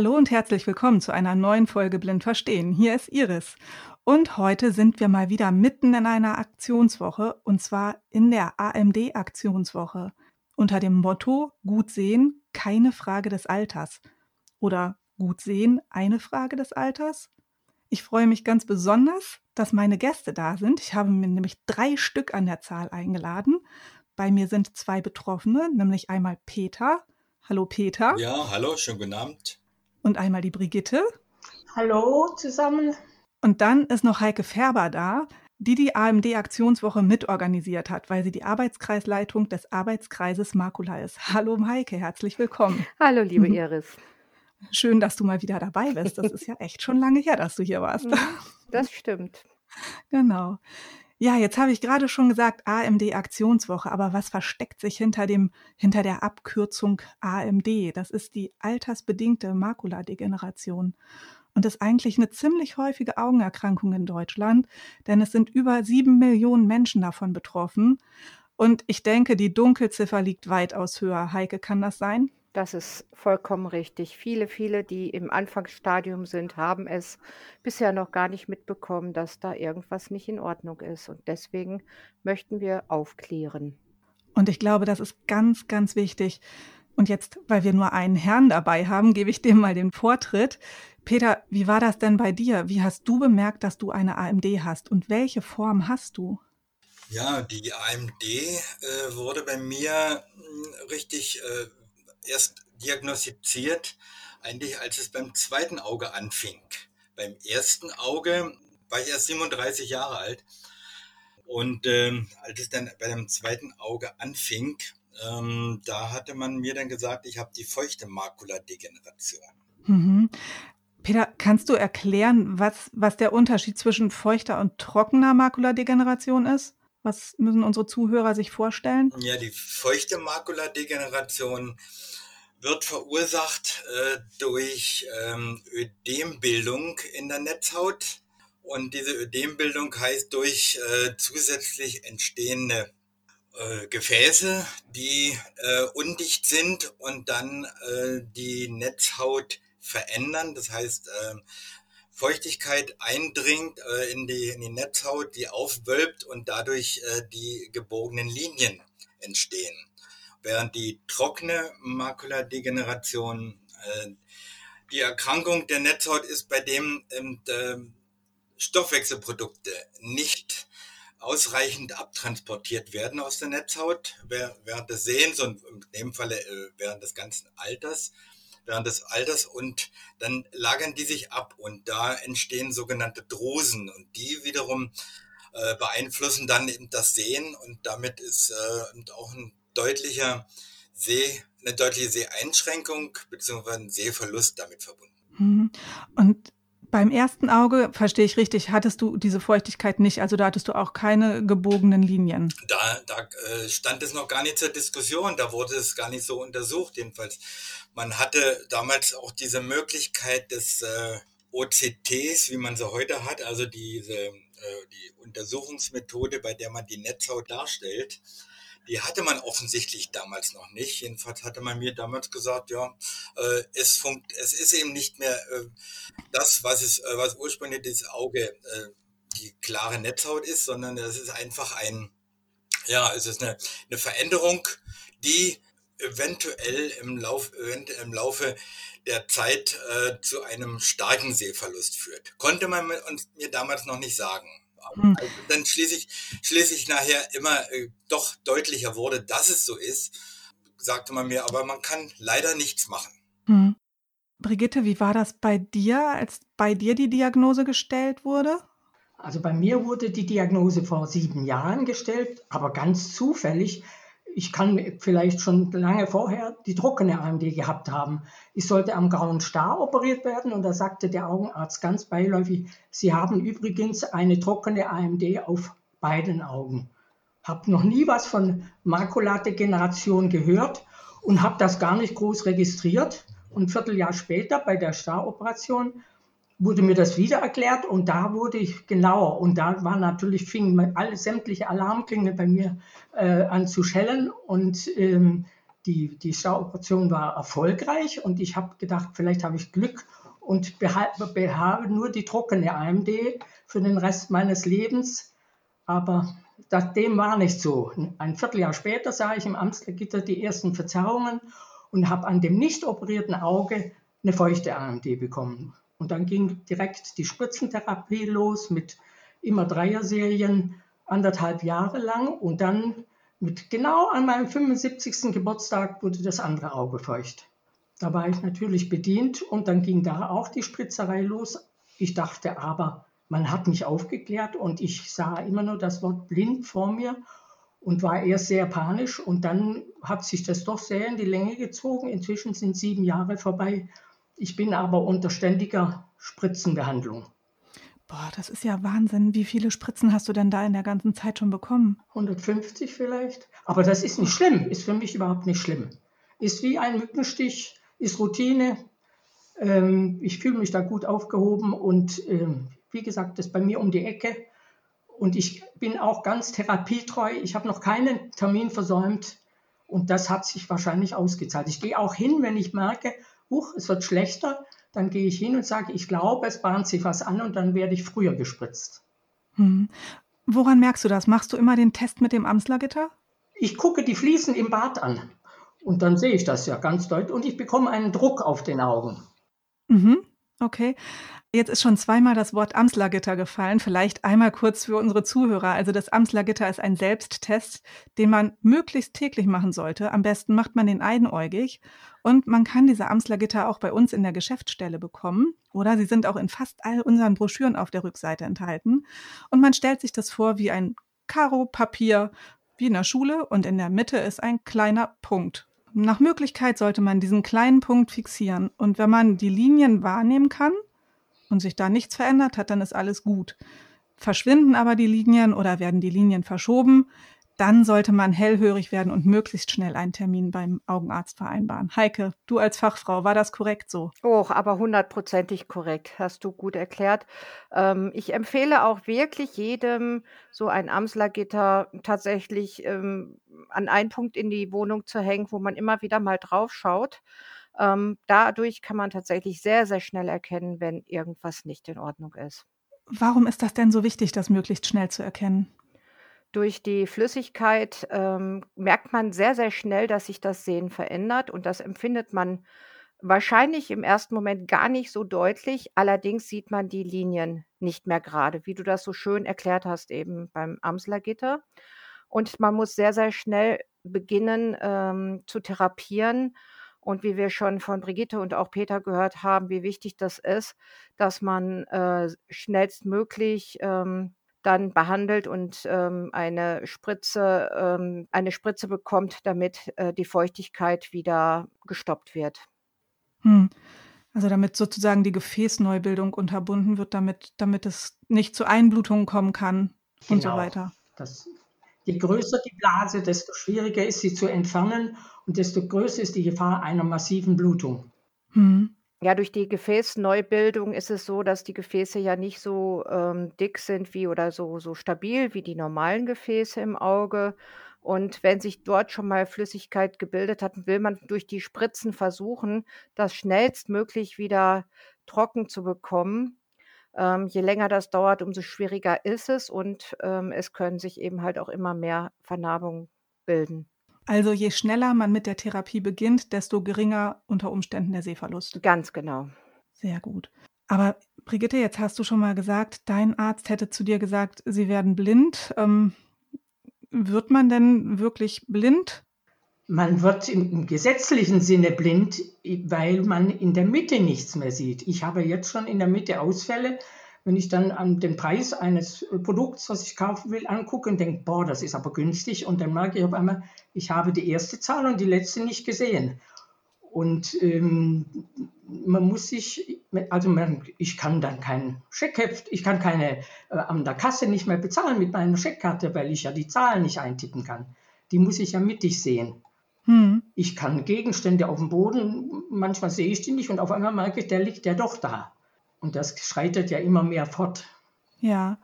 Hallo und herzlich willkommen zu einer neuen Folge Blind Verstehen. Hier ist Iris. Und heute sind wir mal wieder mitten in einer Aktionswoche und zwar in der AMD-Aktionswoche unter dem Motto Gut sehen, keine Frage des Alters. Oder Gut sehen, eine Frage des Alters. Ich freue mich ganz besonders, dass meine Gäste da sind. Ich habe mir nämlich drei Stück an der Zahl eingeladen. Bei mir sind zwei Betroffene, nämlich einmal Peter. Hallo Peter. Ja, hallo, schönen guten Abend. Und einmal die Brigitte. Hallo zusammen. Und dann ist noch Heike Färber da, die die AMD-Aktionswoche mitorganisiert hat, weil sie die Arbeitskreisleitung des Arbeitskreises Makula ist. Hallo Heike, herzlich willkommen. Hallo liebe Iris. Schön, dass du mal wieder dabei bist. Das ist ja echt schon lange her, dass du hier warst. Mhm, das stimmt. Genau. Ja, jetzt habe ich gerade schon gesagt AMD Aktionswoche, aber was versteckt sich hinter dem hinter der Abkürzung AMD? Das ist die altersbedingte Makuladegeneration und ist eigentlich eine ziemlich häufige Augenerkrankung in Deutschland, denn es sind über sieben Millionen Menschen davon betroffen. Und ich denke, die Dunkelziffer liegt weitaus höher. Heike, kann das sein? Das ist vollkommen richtig. Viele, viele, die im Anfangsstadium sind, haben es bisher noch gar nicht mitbekommen, dass da irgendwas nicht in Ordnung ist. Und deswegen möchten wir aufklären. Und ich glaube, das ist ganz, ganz wichtig. Und jetzt, weil wir nur einen Herrn dabei haben, gebe ich dem mal den Vortritt. Peter, wie war das denn bei dir? Wie hast du bemerkt, dass du eine AMD hast und welche Form hast du? Ja, die AMD äh, wurde bei mir mh, hm, richtig äh, erst diagnostiziert, eigentlich als es beim zweiten Auge anfing. Beim ersten Auge war ich erst 37 Jahre alt. Und ähm, als es dann bei dem zweiten Auge anfing, ähm, da hatte man mir dann gesagt, ich habe die feuchte Makuladegeneration. Mhm. Peter, kannst du erklären, was, was der Unterschied zwischen feuchter und trockener Makuladegeneration ist? Was müssen unsere Zuhörer sich vorstellen? Ja, die feuchte Makuladegeneration wird verursacht äh, durch ähm, Ödembildung in der Netzhaut. Und diese Ödembildung heißt durch äh, zusätzlich entstehende äh, Gefäße, die äh, undicht sind und dann äh, die Netzhaut verändern. Das heißt, äh, Feuchtigkeit eindringt äh, in, die, in die Netzhaut, die aufwölbt und dadurch äh, die gebogenen Linien entstehen. Während die trockene Makuladegeneration, äh, die Erkrankung der Netzhaut ist, bei dem ähm, äh, Stoffwechselprodukte nicht ausreichend abtransportiert werden aus der Netzhaut während des Sehens und in dem Falle äh, während des ganzen Alters während des Alters und dann lagern die sich ab und da entstehen sogenannte Drusen und die wiederum äh, beeinflussen dann eben das Sehen und damit ist äh, auch ein deutlicher Seh, eine deutliche Seheinschränkung bzw. ein Sehverlust damit verbunden. Mhm. Und beim ersten Auge, verstehe ich richtig, hattest du diese Feuchtigkeit nicht, also da hattest du auch keine gebogenen Linien. Da, da äh, stand es noch gar nicht zur Diskussion, da wurde es gar nicht so untersucht, jedenfalls. Man hatte damals auch diese Möglichkeit des äh, OCTs, wie man sie heute hat, also diese äh, die Untersuchungsmethode, bei der man die Netzhaut darstellt die hatte man offensichtlich damals noch nicht. Jedenfalls hatte man mir damals gesagt, ja, äh, es, funkt, es ist eben nicht mehr äh, das, was, es, äh, was ursprünglich das Auge, äh, die klare Netzhaut ist, sondern es ist einfach ein, ja, es ist eine, eine Veränderung, die eventuell im, Lauf, im Laufe der Zeit äh, zu einem starken Sehverlust führt. Konnte man uns, mir damals noch nicht sagen. Also dann schließlich, schließlich nachher immer äh, doch deutlicher wurde, dass es so ist, sagte man mir, aber man kann leider nichts machen. Hm. Brigitte, wie war das bei dir, als bei dir die Diagnose gestellt wurde? Also bei mir wurde die Diagnose vor sieben Jahren gestellt, aber ganz zufällig ich kann vielleicht schon lange vorher die trockene AMD gehabt haben. Ich sollte am grauen Star operiert werden und da sagte der Augenarzt ganz beiläufig, Sie haben übrigens eine trockene AMD auf beiden Augen. Habe noch nie was von Makuladegeneration gehört und habe das gar nicht groß registriert. Und ein Vierteljahr später bei der Star-Operation wurde mir das wieder erklärt und da wurde ich genauer. Und da war natürlich, fingen alle sämtliche Alarmklingel bei mir äh, an zu schellen. Und ähm, die, die Operation war erfolgreich und ich habe gedacht, vielleicht habe ich Glück und habe nur die trockene AMD für den Rest meines Lebens. Aber das, dem war nicht so. Ein Vierteljahr später sah ich im Amtsgitter die ersten Verzerrungen und habe an dem nicht operierten Auge eine feuchte AMD bekommen. Und dann ging direkt die Spritzentherapie los mit immer Dreier-Serien, anderthalb Jahre lang. Und dann mit genau an meinem 75. Geburtstag wurde das andere Auge feucht. Da war ich natürlich bedient und dann ging da auch die Spritzerei los. Ich dachte aber, man hat mich aufgeklärt und ich sah immer nur das Wort blind vor mir und war erst sehr panisch und dann hat sich das doch sehr in die Länge gezogen. Inzwischen sind sieben Jahre vorbei. Ich bin aber unter ständiger Spritzenbehandlung. Boah, das ist ja Wahnsinn. Wie viele Spritzen hast du denn da in der ganzen Zeit schon bekommen? 150 vielleicht. Aber das ist nicht schlimm, ist für mich überhaupt nicht schlimm. Ist wie ein Mückenstich, ist Routine. Ähm, ich fühle mich da gut aufgehoben und ähm, wie gesagt, das ist bei mir um die Ecke. Und ich bin auch ganz therapietreu. Ich habe noch keinen Termin versäumt. Und das hat sich wahrscheinlich ausgezahlt. Ich gehe auch hin, wenn ich merke, huch, es wird schlechter dann gehe ich hin und sage, ich glaube, es bahnt sich was an und dann werde ich früher gespritzt. Hm. Woran merkst du das? Machst du immer den Test mit dem Amslergitter? Ich gucke die Fliesen im Bad an und dann sehe ich das ja ganz deutlich und ich bekomme einen Druck auf den Augen. Mhm. Okay. Jetzt ist schon zweimal das Wort Amslergitter gefallen. Vielleicht einmal kurz für unsere Zuhörer. Also das Amslergitter ist ein Selbsttest, den man möglichst täglich machen sollte. Am besten macht man den einäugig. Und man kann diese Amslergitter auch bei uns in der Geschäftsstelle bekommen. Oder sie sind auch in fast all unseren Broschüren auf der Rückseite enthalten. Und man stellt sich das vor wie ein Karo-Papier, wie in der Schule. Und in der Mitte ist ein kleiner Punkt. Nach Möglichkeit sollte man diesen kleinen Punkt fixieren. Und wenn man die Linien wahrnehmen kann, und sich da nichts verändert hat, dann ist alles gut. Verschwinden aber die Linien oder werden die Linien verschoben, dann sollte man hellhörig werden und möglichst schnell einen Termin beim Augenarzt vereinbaren. Heike, du als Fachfrau, war das korrekt so? Oh, aber hundertprozentig korrekt, hast du gut erklärt. Ähm, ich empfehle auch wirklich jedem, so ein Amslergitter tatsächlich ähm, an einen Punkt in die Wohnung zu hängen, wo man immer wieder mal drauf schaut. Ähm, dadurch kann man tatsächlich sehr, sehr schnell erkennen, wenn irgendwas nicht in Ordnung ist. Warum ist das denn so wichtig, das möglichst schnell zu erkennen? Durch die Flüssigkeit ähm, merkt man sehr, sehr schnell, dass sich das Sehen verändert und das empfindet man wahrscheinlich im ersten Moment gar nicht so deutlich. Allerdings sieht man die Linien nicht mehr gerade, wie du das so schön erklärt hast eben beim Amslergitter. Und man muss sehr, sehr schnell beginnen ähm, zu therapieren und wie wir schon von Brigitte und auch Peter gehört haben, wie wichtig das ist, dass man äh, schnellstmöglich ähm, dann behandelt und ähm, eine Spritze, ähm, eine Spritze bekommt, damit äh, die Feuchtigkeit wieder gestoppt wird. Hm. Also damit sozusagen die Gefäßneubildung unterbunden wird, damit, damit es nicht zu Einblutungen kommen kann genau. und so genau. weiter. Das, je größer die Blase, desto schwieriger ist sie zu entfernen und desto größer ist die Gefahr einer massiven Blutung. Hm. Ja, durch die Gefäßneubildung ist es so, dass die Gefäße ja nicht so ähm, dick sind wie oder so, so stabil wie die normalen Gefäße im Auge. Und wenn sich dort schon mal Flüssigkeit gebildet hat, will man durch die Spritzen versuchen, das schnellstmöglich wieder trocken zu bekommen. Ähm, je länger das dauert, umso schwieriger ist es und ähm, es können sich eben halt auch immer mehr Vernarbungen bilden. Also je schneller man mit der Therapie beginnt, desto geringer unter Umständen der Sehverlust. Ganz genau. Sehr gut. Aber Brigitte, jetzt hast du schon mal gesagt, dein Arzt hätte zu dir gesagt, sie werden blind. Ähm, wird man denn wirklich blind? Man wird im gesetzlichen Sinne blind, weil man in der Mitte nichts mehr sieht. Ich habe jetzt schon in der Mitte Ausfälle, wenn ich dann an den Preis eines äh, Produkts, was ich kaufen will, angucke und denke, boah, das ist aber günstig und dann merke ich auf einmal, ich habe die erste Zahl und die letzte nicht gesehen. Und ähm, man muss sich, also man, ich kann dann kein Scheckheft, ich kann keine äh, an der Kasse nicht mehr bezahlen mit meiner Scheckkarte, weil ich ja die Zahlen nicht eintippen kann. Die muss ich ja mittig sehen. Hm. Ich kann Gegenstände auf dem Boden, manchmal sehe ich die nicht und auf einmal merke ich, der liegt ja doch da. Und das schreitet ja immer mehr fort. Ja,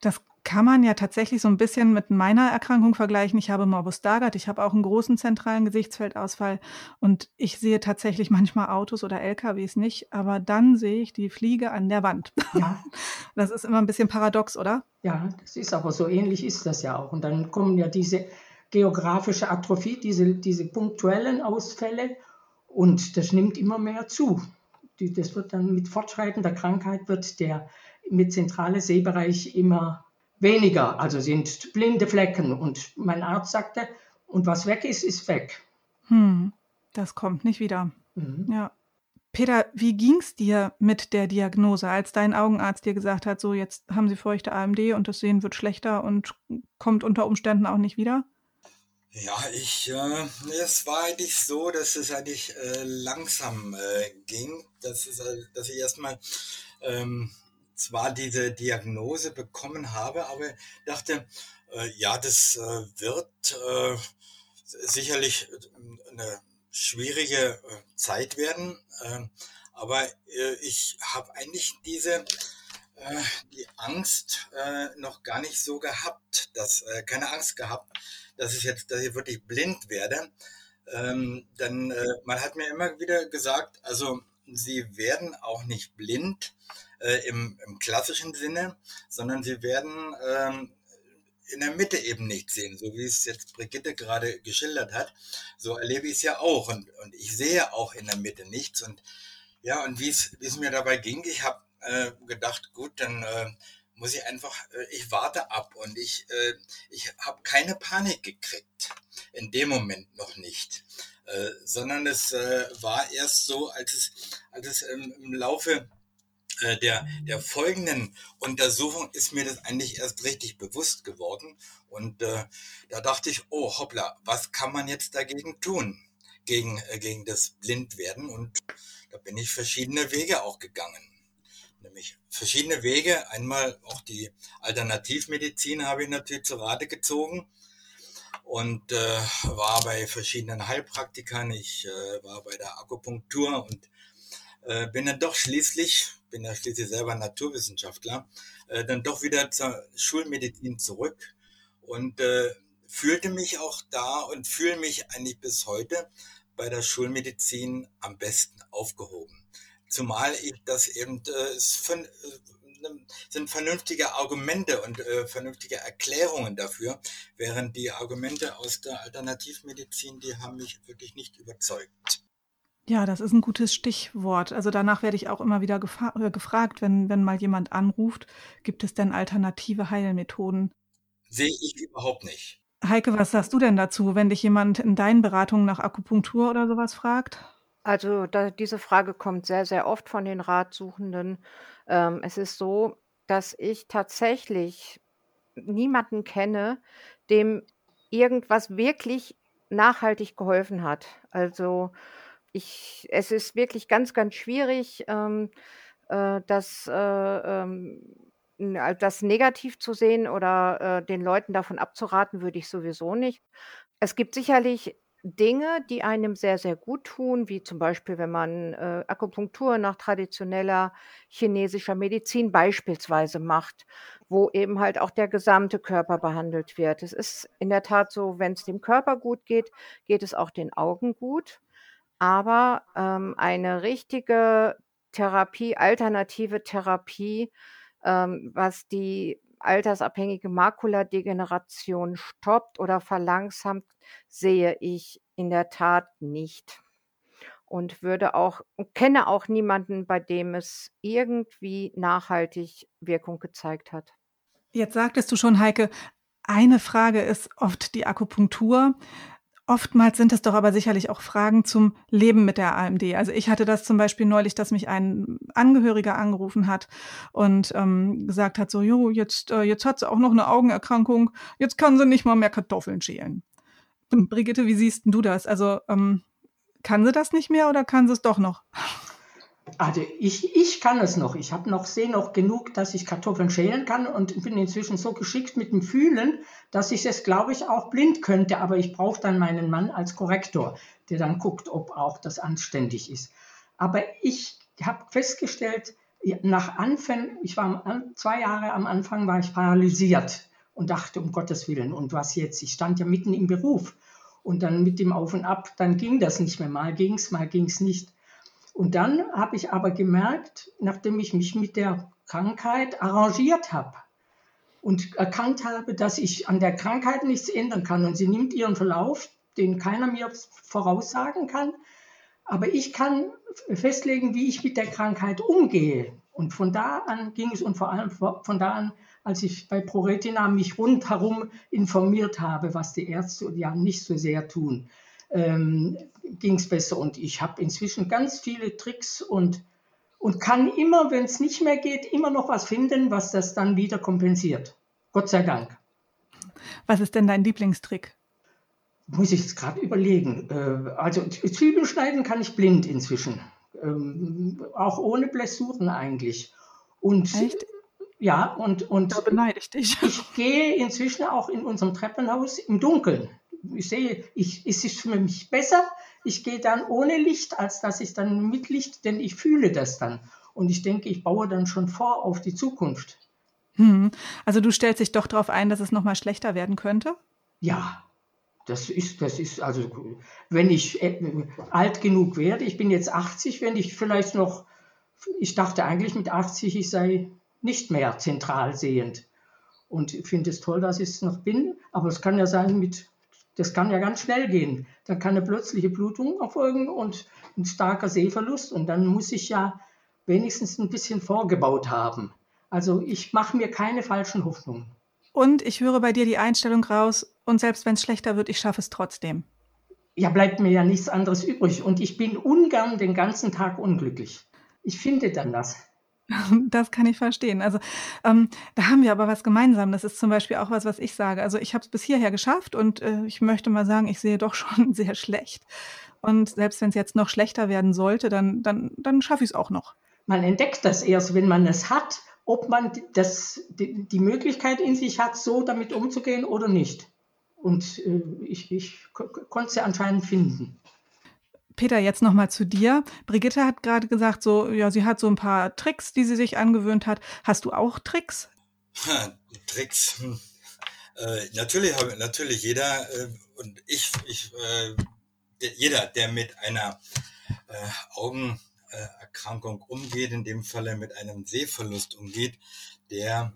das kann man ja tatsächlich so ein bisschen mit meiner Erkrankung vergleichen. Ich habe Morbus Stargardt, ich habe auch einen großen zentralen Gesichtsfeldausfall und ich sehe tatsächlich manchmal Autos oder LKWs nicht, aber dann sehe ich die Fliege an der Wand. Ja. Das ist immer ein bisschen paradox, oder? Ja, das ist aber so ähnlich ist das ja auch. Und dann kommen ja diese geografische Atrophie, diese, diese punktuellen Ausfälle und das nimmt immer mehr zu. Das wird dann mit fortschreitender Krankheit wird der mit zentrale Sehbereich immer weniger, also sind blinde Flecken. Und mein Arzt sagte, und was weg ist, ist weg. Hm, das kommt nicht wieder. Mhm. Ja. Peter, wie ging es dir mit der Diagnose, als dein Augenarzt dir gesagt hat, so jetzt haben Sie feuchte AMD und das Sehen wird schlechter und kommt unter Umständen auch nicht wieder? Ja, ich, äh, es war eigentlich so, dass es eigentlich äh, langsam äh, ging, dass, es, äh, dass ich erstmal ähm, zwar diese Diagnose bekommen habe, aber dachte, äh, ja, das äh, wird äh, sicherlich äh, eine schwierige äh, Zeit werden, ähm, aber äh, ich habe eigentlich diese die Angst noch gar nicht so gehabt, dass keine Angst gehabt, dass ich jetzt, dass ich wirklich blind werde. Ähm, dann man hat mir immer wieder gesagt, also sie werden auch nicht blind, äh, im, im, klassischen Sinne, sondern sie werden ähm, in der Mitte eben nicht sehen, so wie es jetzt Brigitte gerade geschildert hat. So erlebe ich es ja auch und, und ich sehe auch in der Mitte nichts. Und ja, und wie es, wie es mir dabei ging, ich habe äh, gedacht, gut, dann äh, muss ich einfach, äh, ich warte ab und ich, äh, ich habe keine Panik gekriegt. In dem Moment noch nicht. Äh, sondern es war erst so, als es, als es im Laufe der, der folgenden Untersuchung ist mir das eigentlich erst richtig bewusst geworden. Und da dachte ich, oh hoppla, was kann man jetzt dagegen tun? Gegen, gegen das Blindwerden. Und da bin ich verschiedene Wege auch gegangen. Nämlich verschiedene Wege. Einmal auch die Alternativmedizin habe ich natürlich zu Rate gezogen und äh, war bei verschiedenen Heilpraktikern. Ich äh, war bei der Akupunktur und äh, bin dann doch schließlich bin ja schließlich selber Naturwissenschaftler, äh, dann doch wieder zur Schulmedizin zurück und äh, fühlte mich auch da und fühle mich eigentlich bis heute bei der Schulmedizin am besten aufgehoben. Zumal ich das eben äh, äh, sind vernünftige Argumente und äh, vernünftige Erklärungen dafür, während die Argumente aus der Alternativmedizin, die haben mich wirklich nicht überzeugt. Ja, das ist ein gutes Stichwort. Also danach werde ich auch immer wieder äh, gefragt, wenn, wenn mal jemand anruft, gibt es denn alternative Heilmethoden? Sehe ich überhaupt nicht. Heike, was sagst du denn dazu, wenn dich jemand in deinen Beratungen nach Akupunktur oder sowas fragt? Also da, diese Frage kommt sehr, sehr oft von den Ratsuchenden. Ähm, es ist so, dass ich tatsächlich niemanden kenne, dem irgendwas wirklich nachhaltig geholfen hat. Also ich, es ist wirklich ganz, ganz schwierig, ähm, äh, das, äh, ähm, das negativ zu sehen oder äh, den Leuten davon abzuraten, würde ich sowieso nicht. Es gibt sicherlich Dinge, die einem sehr, sehr gut tun, wie zum Beispiel, wenn man äh, Akupunktur nach traditioneller chinesischer Medizin beispielsweise macht, wo eben halt auch der gesamte Körper behandelt wird. Es ist in der Tat so, wenn es dem Körper gut geht, geht es auch den Augen gut. Aber, ähm, eine richtige Therapie alternative Therapie, ähm, was die altersabhängige Makuladegeneration stoppt oder verlangsamt, sehe ich in der Tat nicht. Und würde auch kenne auch niemanden, bei dem es irgendwie nachhaltig Wirkung gezeigt hat. Jetzt sagtest du schon, Heike, eine Frage ist oft die Akupunktur. Oftmals sind es doch aber sicherlich auch Fragen zum Leben mit der AMD. Also ich hatte das zum Beispiel neulich, dass mich ein Angehöriger angerufen hat und ähm, gesagt hat, so, jo, jetzt, äh, jetzt hat sie auch noch eine Augenerkrankung, jetzt kann sie nicht mal mehr Kartoffeln schälen. Brigitte, wie siehst du das? Also ähm, kann sie das nicht mehr oder kann sie es doch noch? Also ich, ich kann es noch. Ich habe noch, sehe noch genug, dass ich Kartoffeln schälen kann und bin inzwischen so geschickt mit dem Fühlen, dass ich es, glaube ich, auch blind könnte. Aber ich brauche dann meinen Mann als Korrektor, der dann guckt, ob auch das anständig ist. Aber ich habe festgestellt, nach Anfang, ich war zwei Jahre am Anfang, war ich paralysiert und dachte, um Gottes Willen, und was jetzt? Ich stand ja mitten im Beruf. Und dann mit dem Auf und Ab, dann ging das nicht mehr. Mal ging es, mal ging es nicht. Und dann habe ich aber gemerkt, nachdem ich mich mit der Krankheit arrangiert habe und erkannt habe, dass ich an der Krankheit nichts ändern kann und sie nimmt ihren Verlauf, den keiner mir voraussagen kann, aber ich kann festlegen, wie ich mit der Krankheit umgehe. Und von da an ging es und vor allem von da an, als ich bei ProRetina mich rundherum informiert habe, was die Ärzte ja nicht so sehr tun, ähm, ging es besser. Und ich habe inzwischen ganz viele Tricks und, und kann immer, wenn es nicht mehr geht, immer noch was finden, was das dann wieder kompensiert. Gott sei Dank. Was ist denn dein Lieblingstrick? Muss ich jetzt gerade überlegen. Äh, also Zwiebeln schneiden kann ich blind inzwischen. Ähm, auch ohne Blessuren eigentlich. Und Echt? Ja, und, und da beneide ich dich. Ich gehe inzwischen auch in unserem Treppenhaus im Dunkeln. Ich sehe, ich, es ist für mich besser, ich gehe dann ohne Licht, als dass ich dann mit Licht, denn ich fühle das dann. Und ich denke, ich baue dann schon vor auf die Zukunft. Hm. Also du stellst dich doch darauf ein, dass es nochmal schlechter werden könnte? Ja, das ist, das ist, also wenn ich äh, alt genug werde, ich bin jetzt 80, wenn ich vielleicht noch, ich dachte eigentlich mit 80, ich sei nicht mehr zentral sehend. Und ich finde es toll, dass ich es noch bin, aber es kann ja sein, mit, das kann ja ganz schnell gehen. Dann kann eine plötzliche Blutung erfolgen und ein starker Sehverlust und dann muss ich ja wenigstens ein bisschen vorgebaut haben. Also ich mache mir keine falschen Hoffnungen. Und ich höre bei dir die Einstellung raus, und selbst wenn es schlechter wird, ich schaffe es trotzdem. Ja, bleibt mir ja nichts anderes übrig. Und ich bin ungern den ganzen Tag unglücklich. Ich finde dann das. Das kann ich verstehen. Also ähm, da haben wir aber was gemeinsam. Das ist zum Beispiel auch was, was ich sage. Also ich habe es bis hierher geschafft und äh, ich möchte mal sagen, ich sehe doch schon sehr schlecht. Und selbst wenn es jetzt noch schlechter werden sollte, dann, dann, dann schaffe ich es auch noch. Man entdeckt das erst, wenn man es hat, ob man das, die, die Möglichkeit in sich hat, so damit umzugehen oder nicht. Und äh, ich, ich konnte sie anscheinend finden. Peter, jetzt nochmal zu dir. Brigitte hat gerade gesagt, so, ja, sie hat so ein paar Tricks, die sie sich angewöhnt hat. Hast du auch Tricks? Tricks. Hm. Äh, natürlich, natürlich jeder äh, und ich, ich äh, jeder, der mit einer äh, Augenerkrankung umgeht, in dem Falle mit einem Sehverlust umgeht, der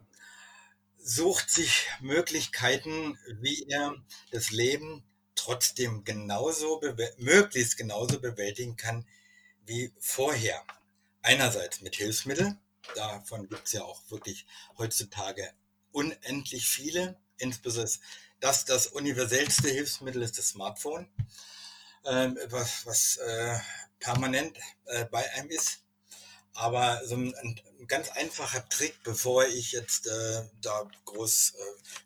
sucht sich Möglichkeiten, wie er das Leben trotzdem genauso, möglichst genauso bewältigen kann wie vorher. Einerseits mit Hilfsmitteln, davon gibt es ja auch wirklich heutzutage unendlich viele, insbesondere das, das universellste Hilfsmittel ist das Smartphone, äh, was, was äh, permanent äh, bei einem ist. Aber so ein, ein, ganz einfacher Trick, bevor ich jetzt äh, da groß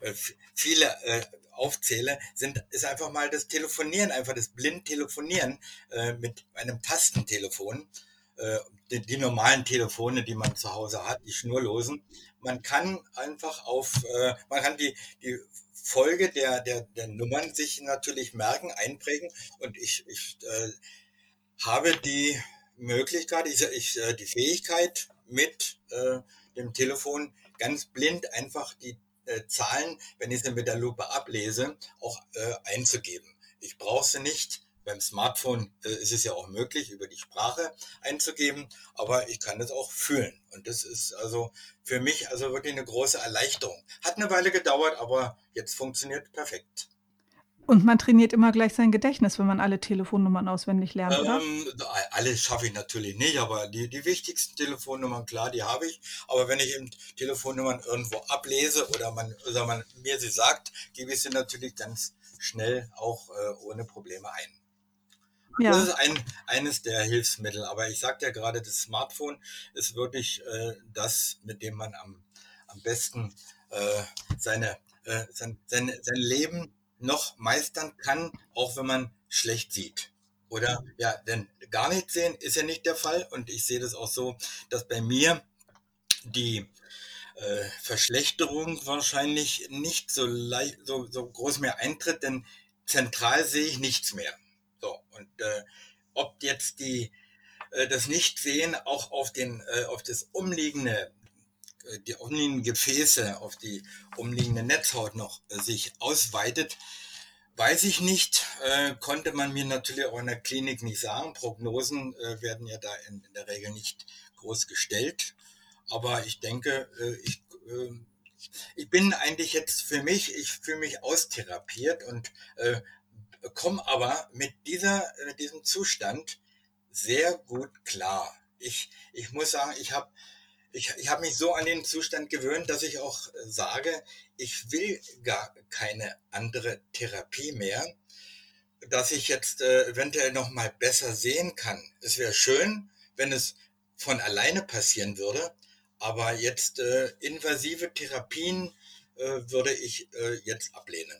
äh, viele äh, aufzähle, sind, ist einfach mal das Telefonieren, einfach das Blind-Telefonieren äh, mit einem Tastentelefon. Äh, die, die, normalen Telefone, die man zu Hause hat, die schnurlosen. Man kann einfach auf, äh, man kann die, die Folge der, der, der Nummern sich natürlich merken, einprägen und ich, ich äh, habe die Möglichkeit, ich, ich, äh, die Fähigkeit mit äh, dem Telefon ganz blind einfach die äh, Zahlen, wenn ich sie mit der Lupe ablese, auch äh, einzugeben. Ich brauche sie nicht. Beim Smartphone äh, ist es ja auch möglich, über die Sprache einzugeben, aber ich kann es auch fühlen. Und das ist also für mich also wirklich eine große Erleichterung. Hat eine Weile gedauert, aber jetzt funktioniert perfekt. Und man trainiert immer gleich sein Gedächtnis, wenn man alle Telefonnummern auswendig lernt, oder? Ähm, alle schaffe ich natürlich nicht, aber die, die wichtigsten Telefonnummern, klar, die habe ich. Aber wenn ich eben Telefonnummern irgendwo ablese oder man, oder man mir sie sagt, gebe ich sie natürlich ganz schnell auch äh, ohne Probleme ein. Ja. Das ist ein, eines der Hilfsmittel. Aber ich sagte ja gerade, das Smartphone ist wirklich äh, das, mit dem man am, am besten äh, seine, äh, sein, sein, sein Leben noch meistern kann, auch wenn man schlecht sieht. Oder ja, denn gar nicht sehen ist ja nicht der Fall. Und ich sehe das auch so, dass bei mir die äh, Verschlechterung wahrscheinlich nicht so, leicht, so, so groß mehr eintritt, denn zentral sehe ich nichts mehr. So, und äh, ob jetzt die äh, das Nichtsehen auch auf, den, äh, auf das umliegende die umliegenden Gefäße, auf die umliegende Netzhaut noch äh, sich ausweitet, weiß ich nicht. Äh, konnte man mir natürlich auch in der Klinik nicht sagen. Prognosen äh, werden ja da in, in, der Regel nicht groß gestellt. Aber ich denke, äh, ich, äh, ich bin eigentlich jetzt für mich, ich fühle mich austherapiert und komme aber mit dieser, diesem Zustand sehr gut klar. Ich, ich muss sagen, ich habe ich, ich habe mich so an den Zustand gewöhnt, dass ich auch äh, sage, ich will gar keine andere Therapie mehr, dass ich jetzt äh, eventuell noch mal besser sehen kann. Es wäre schön, wenn es von alleine passieren würde, aber jetzt äh, invasive Therapien äh, würde ich äh, jetzt ablehnen.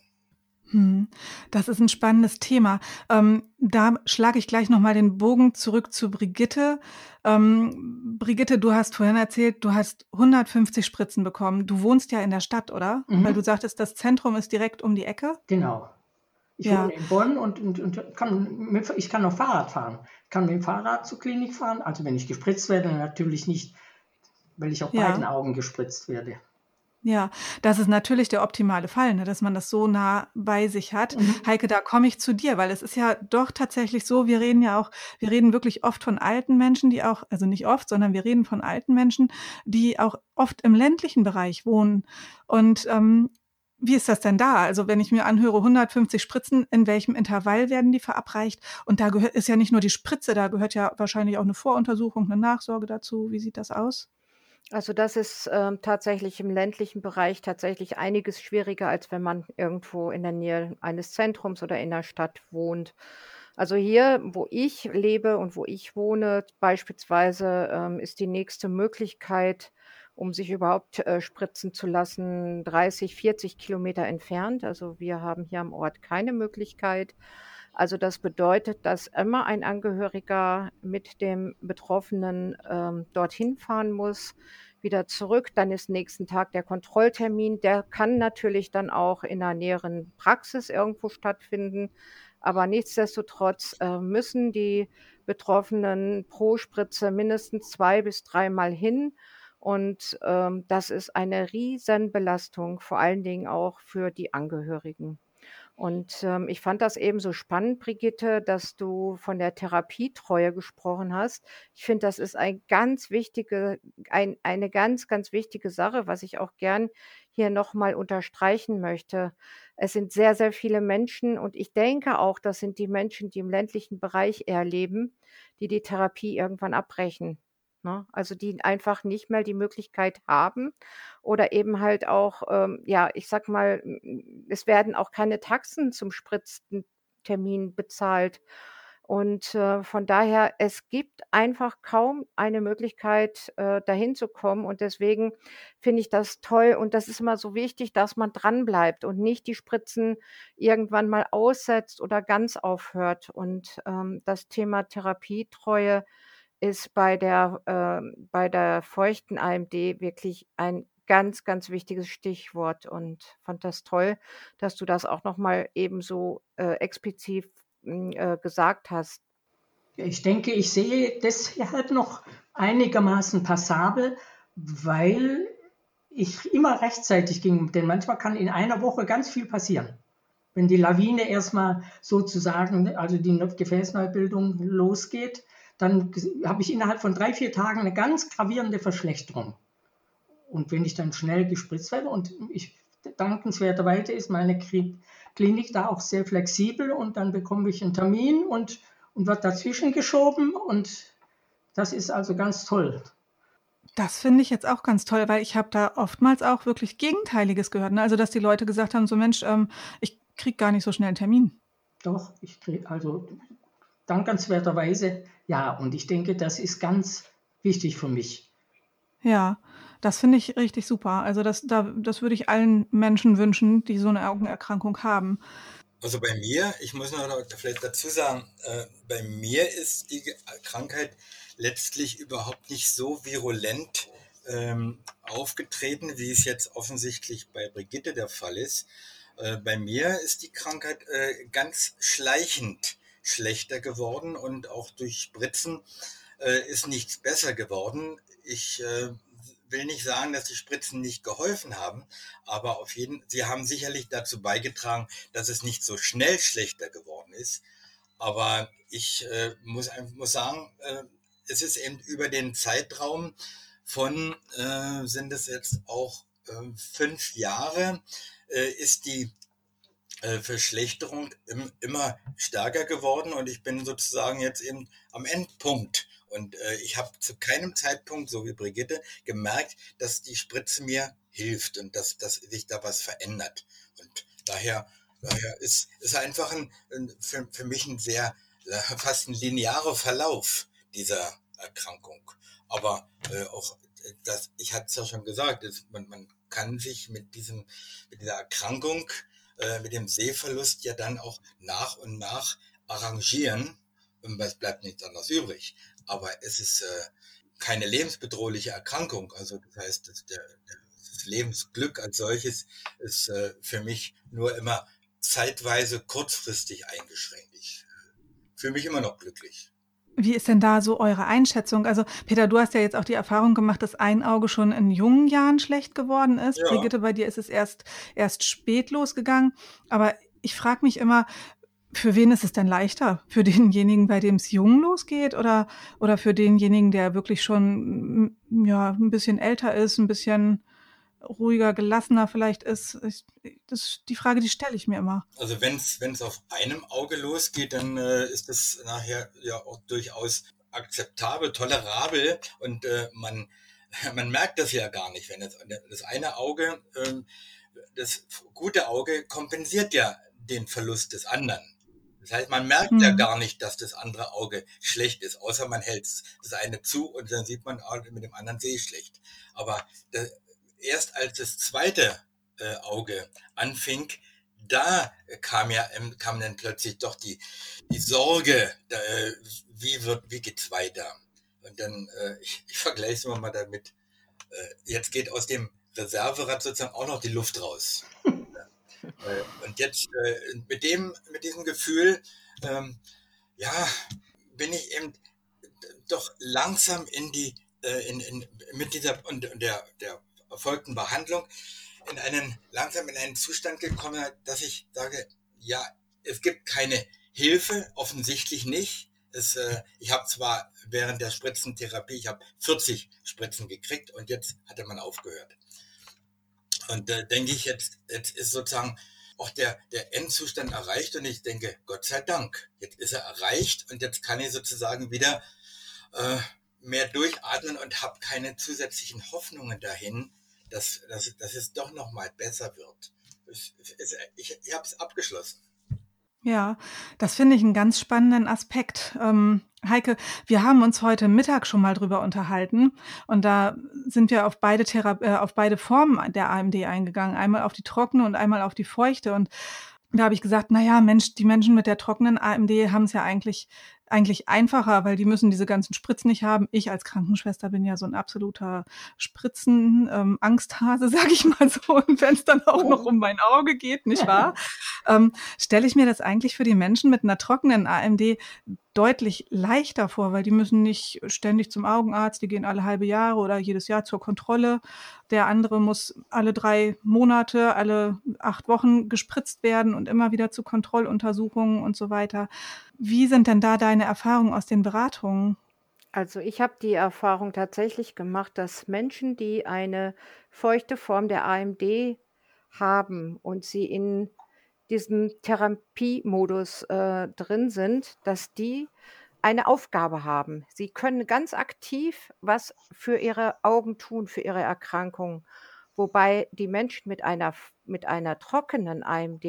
Hm, das ist ein spannendes Thema. Ähm, da schlage ich gleich nochmal den Bogen zurück zu Brigitte. Ähm, Brigitte, du hast vorhin erzählt, du hast 150 Spritzen bekommen. Du wohnst ja in der Stadt, oder? Mhm. Weil du sagtest, das Zentrum ist direkt um die Ecke. Genau. Ich ja. wohne in Bonn und, und, und kann mit, ich kann noch Fahrrad fahren. Ich kann mit dem Fahrrad zur Klinik fahren. Also wenn ich gespritzt werde, natürlich nicht, weil ich auf ja. beiden Augen gespritzt werde. Ja, das ist natürlich der optimale Fall, ne, dass man das so nah bei sich hat. Mhm. Heike, da komme ich zu dir, weil es ist ja doch tatsächlich so, wir reden ja auch, wir reden wirklich oft von alten Menschen, die auch, also nicht oft, sondern wir reden von alten Menschen, die auch oft im ländlichen Bereich wohnen. Und ähm, wie ist das denn da? Also wenn ich mir anhöre, 150 Spritzen, in welchem Intervall werden die verabreicht? Und da gehört, ist ja nicht nur die Spritze, da gehört ja wahrscheinlich auch eine Voruntersuchung, eine Nachsorge dazu. Wie sieht das aus? Also das ist ähm, tatsächlich im ländlichen Bereich tatsächlich einiges schwieriger, als wenn man irgendwo in der Nähe eines Zentrums oder in der Stadt wohnt. Also hier, wo ich lebe und wo ich wohne, beispielsweise ähm, ist die nächste Möglichkeit, um sich überhaupt äh, spritzen zu lassen, 30, 40 Kilometer entfernt. Also wir haben hier am Ort keine Möglichkeit. Also das bedeutet, dass immer ein Angehöriger mit dem Betroffenen ähm, dorthin fahren muss, wieder zurück. Dann ist nächsten Tag der Kontrolltermin. Der kann natürlich dann auch in einer näheren Praxis irgendwo stattfinden. Aber nichtsdestotrotz äh, müssen die Betroffenen pro Spritze mindestens zwei bis dreimal hin. Und ähm, das ist eine Riesenbelastung, vor allen Dingen auch für die Angehörigen. Und ähm, ich fand das eben so spannend, Brigitte, dass du von der Therapietreue gesprochen hast. Ich finde, das ist ein ganz wichtige, ein, eine ganz, ganz wichtige Sache, was ich auch gern hier nochmal unterstreichen möchte. Es sind sehr, sehr viele Menschen und ich denke auch, das sind die Menschen, die im ländlichen Bereich eher leben, die die Therapie irgendwann abbrechen. Ne? Also die einfach nicht mehr die Möglichkeit haben oder eben halt auch, ähm, ja, ich sag mal, es werden auch keine Taxen zum Spritztermin bezahlt. Und äh, von daher, es gibt einfach kaum eine Möglichkeit, äh, dahin zu kommen. Und deswegen finde ich das toll. Und das ist immer so wichtig, dass man dranbleibt und nicht die Spritzen irgendwann mal aussetzt oder ganz aufhört. Und ähm, das Thema Therapietreue ist bei der, äh, bei der feuchten AMD wirklich ein ganz, ganz wichtiges Stichwort und fand das toll, dass du das auch nochmal eben so äh, explizit hm, äh, gesagt hast. Ich denke, ich sehe deshalb noch einigermaßen passabel, weil ich immer rechtzeitig ging, denn manchmal kann in einer Woche ganz viel passieren. Wenn die Lawine erstmal sozusagen, also die Gefäßneubildung losgeht, dann habe ich innerhalb von drei, vier Tagen eine ganz gravierende Verschlechterung. Und wenn ich dann schnell gespritzt werde und ich dankenswerterweise ist meine Klinik da auch sehr flexibel und dann bekomme ich einen Termin und, und wird dazwischen geschoben und das ist also ganz toll. Das finde ich jetzt auch ganz toll, weil ich habe da oftmals auch wirklich Gegenteiliges gehört. Ne? Also, dass die Leute gesagt haben, so Mensch, ähm, ich kriege gar nicht so schnell einen Termin. Doch, ich kriege, also dankenswerterweise ja, und ich denke, das ist ganz wichtig für mich. Ja, das finde ich richtig super. Also das, da, das würde ich allen Menschen wünschen, die so eine Augenerkrankung haben. Also bei mir, ich muss noch vielleicht dazu sagen, äh, bei mir ist die Krankheit letztlich überhaupt nicht so virulent ähm, aufgetreten, wie es jetzt offensichtlich bei Brigitte der Fall ist. Äh, bei mir ist die Krankheit äh, ganz schleichend schlechter geworden und auch durch Spritzen äh, ist nichts besser geworden. Ich äh, will nicht sagen, dass die Spritzen nicht geholfen haben, aber auf jeden, sie haben sicherlich dazu beigetragen, dass es nicht so schnell schlechter geworden ist. Aber ich äh, muss, muss sagen, äh, es ist eben über den Zeitraum von, äh, sind es jetzt auch äh, fünf Jahre, ist die äh, Verschlechterung im, immer stärker geworden und ich bin sozusagen jetzt eben am Endpunkt. Und äh, ich habe zu keinem Zeitpunkt, so wie Brigitte, gemerkt, dass die Spritze mir hilft und dass, dass sich da was verändert. Und daher, daher ist, ist einfach ein, für, für mich ein sehr, äh, fast ein linearer Verlauf dieser Erkrankung. Aber äh, auch das, ich hatte es ja schon gesagt, ist, man, man kann sich mit diesem, mit dieser Erkrankung, äh, mit dem Sehverlust ja dann auch nach und nach arrangieren. Und es bleibt nichts anderes übrig. Aber es ist äh, keine lebensbedrohliche Erkrankung. Also das heißt, das, das Lebensglück als solches ist äh, für mich nur immer zeitweise kurzfristig eingeschränkt. Ich fühle mich immer noch glücklich. Wie ist denn da so eure Einschätzung? Also, Peter, du hast ja jetzt auch die Erfahrung gemacht, dass ein Auge schon in jungen Jahren schlecht geworden ist. Ja. Brigitte, bei dir ist es erst, erst spät losgegangen. Aber ich frage mich immer, für wen ist es denn leichter? Für denjenigen, bei dem es jung losgeht oder, oder für denjenigen, der wirklich schon ja, ein bisschen älter ist, ein bisschen ruhiger, gelassener vielleicht ist. Ich, das die Frage, die stelle ich mir immer. Also wenn es auf einem Auge losgeht, dann äh, ist das nachher ja auch durchaus akzeptabel, tolerabel und äh, man, man merkt das ja gar nicht, wenn das, das eine Auge, äh, das gute Auge kompensiert ja den Verlust des anderen. Das heißt, man merkt hm. ja gar nicht, dass das andere Auge schlecht ist, außer man hält das eine zu und dann sieht man, ah, mit dem anderen sehe ich schlecht. Aber erst als das zweite äh, Auge anfing, da kam ja kam dann plötzlich doch die die Sorge, äh, wie wird wie geht's weiter? Und dann äh, ich, ich vergleiche es mal damit. Äh, jetzt geht aus dem Reserverad sozusagen auch noch die Luft raus. Äh, und jetzt äh, mit dem mit diesem Gefühl, ähm, ja, bin ich eben doch langsam in die in, in, mit dieser und der der erfolgten Behandlung in einen, langsam in einen Zustand gekommen, dass ich sage, ja, es gibt keine Hilfe, offensichtlich nicht. Es, äh, ich habe zwar während der Spritzentherapie, ich habe 40 Spritzen gekriegt und jetzt hatte man aufgehört. Und äh, denke ich, jetzt, jetzt ist sozusagen auch der, der Endzustand erreicht und ich denke, Gott sei Dank, jetzt ist er erreicht und jetzt kann ich sozusagen wieder äh, mehr durchatmen und habe keine zusätzlichen Hoffnungen dahin, dass, dass, dass es doch noch mal besser wird. Ich, ich, ich habe es abgeschlossen. Ja, das finde ich einen ganz spannenden Aspekt. Ähm, Heike, wir haben uns heute Mittag schon mal drüber unterhalten und da sind wir auf beide, Thera äh, auf beide Formen der AMD eingegangen. Einmal auf die trockene und einmal auf die feuchte. Und da habe ich gesagt, na ja, Mensch, die Menschen mit der trockenen AMD haben es ja eigentlich eigentlich einfacher, weil die müssen diese ganzen Spritzen nicht haben. Ich als Krankenschwester bin ja so ein absoluter Spritzen-Angsthase, ähm, sag ich mal so. Und wenn es dann auch noch um mein Auge geht, nicht wahr? ähm, Stelle ich mir das eigentlich für die Menschen mit einer trockenen AMD deutlich leichter vor, weil die müssen nicht ständig zum Augenarzt, die gehen alle halbe Jahre oder jedes Jahr zur Kontrolle. Der andere muss alle drei Monate, alle acht Wochen gespritzt werden und immer wieder zu Kontrolluntersuchungen und so weiter. Wie sind denn da deine Erfahrungen aus den Beratungen? Also ich habe die Erfahrung tatsächlich gemacht, dass Menschen, die eine feuchte Form der AMD haben und sie in diesem Therapiemodus äh, drin sind, dass die eine Aufgabe haben. Sie können ganz aktiv was für ihre Augen tun, für ihre Erkrankung. Wobei die Menschen mit einer, mit einer trockenen AMD,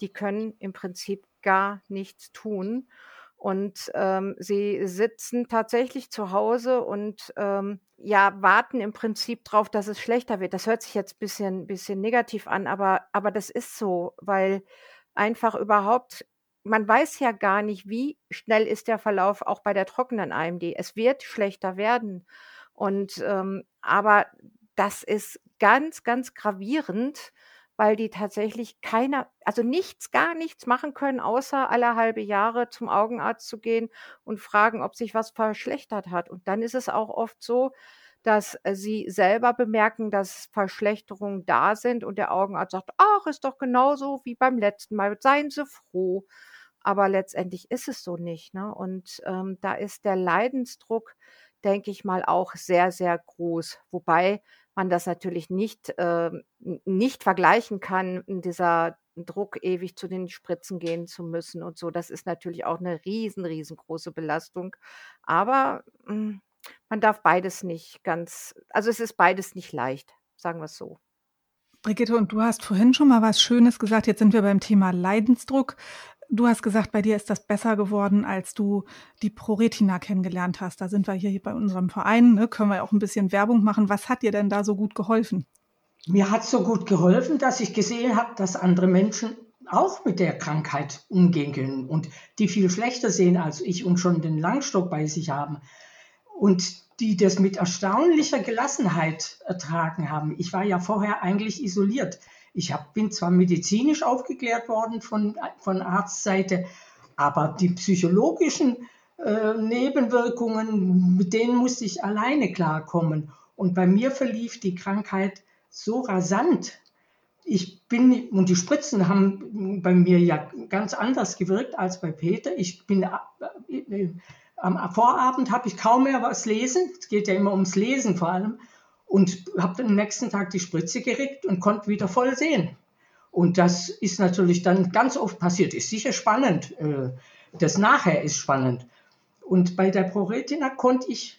die können im Prinzip gar nichts tun. Und ähm, sie sitzen tatsächlich zu Hause und ähm, ja, warten im Prinzip drauf, dass es schlechter wird. Das hört sich jetzt ein bisschen, bisschen negativ an, aber, aber das ist so, weil einfach überhaupt, man weiß ja gar nicht, wie schnell ist der Verlauf auch bei der trockenen AMD. Es wird schlechter werden. Und ähm, aber das ist ganz, ganz gravierend, weil die tatsächlich keiner also nichts, gar nichts machen können, außer alle halbe Jahre zum Augenarzt zu gehen und fragen, ob sich was verschlechtert hat. Und dann ist es auch oft so, dass äh, sie selber bemerken, dass Verschlechterungen da sind und der Augenarzt sagt: „Ach, ist doch genauso wie beim letzten Mal. Seien Sie froh.“ Aber letztendlich ist es so nicht, ne? Und, ähm, da ist der Leidensdruck, denke ich mal, auch sehr, sehr groß, wobei man das natürlich nicht ähm, nicht vergleichen kann, dieser Druck, ewig zu den Spritzen gehen zu müssen und so. Das ist natürlich auch eine riesen riesengroße Belastung. Aber, hm man darf beides nicht ganz also, es ist beides nicht leicht, sagen wir es so. Brigitte, und du hast vorhin schon mal was Schönes gesagt. Jetzt sind wir beim Thema Leidensdruck. Du hast gesagt, bei dir ist das besser geworden, als du die ProRetina kennengelernt hast. Da sind wir hier bei unserem Verein, ne, können wir auch ein bisschen Werbung machen. Was hat dir denn da so gut geholfen? Mir hat so gut geholfen, dass ich gesehen habe, dass andere Menschen auch mit der Krankheit umgehen können und die viel schlechter sehen als ich und schon den Langstock bei sich haben und die das mit erstaunlicher Gelassenheit ertragen haben. Ich war ja vorher eigentlich isoliert. Ich hab, bin zwar medizinisch aufgeklärt worden von, von Arztseite, aber die psychologischen äh, Nebenwirkungen, mit denen musste ich alleine klarkommen. Und bei mir verlief die Krankheit so rasant. Ich bin, und die Spritzen haben bei mir ja ganz anders gewirkt als bei Peter. Ich bin äh, am Vorabend habe ich kaum mehr was lesen. Es geht ja immer ums Lesen vor allem. Und habe am nächsten Tag die Spritze gerickt und konnte wieder voll sehen. Und das ist natürlich dann ganz oft passiert. Ist sicher spannend. Äh, das nachher ist spannend. Und bei der ProRetina konnte ich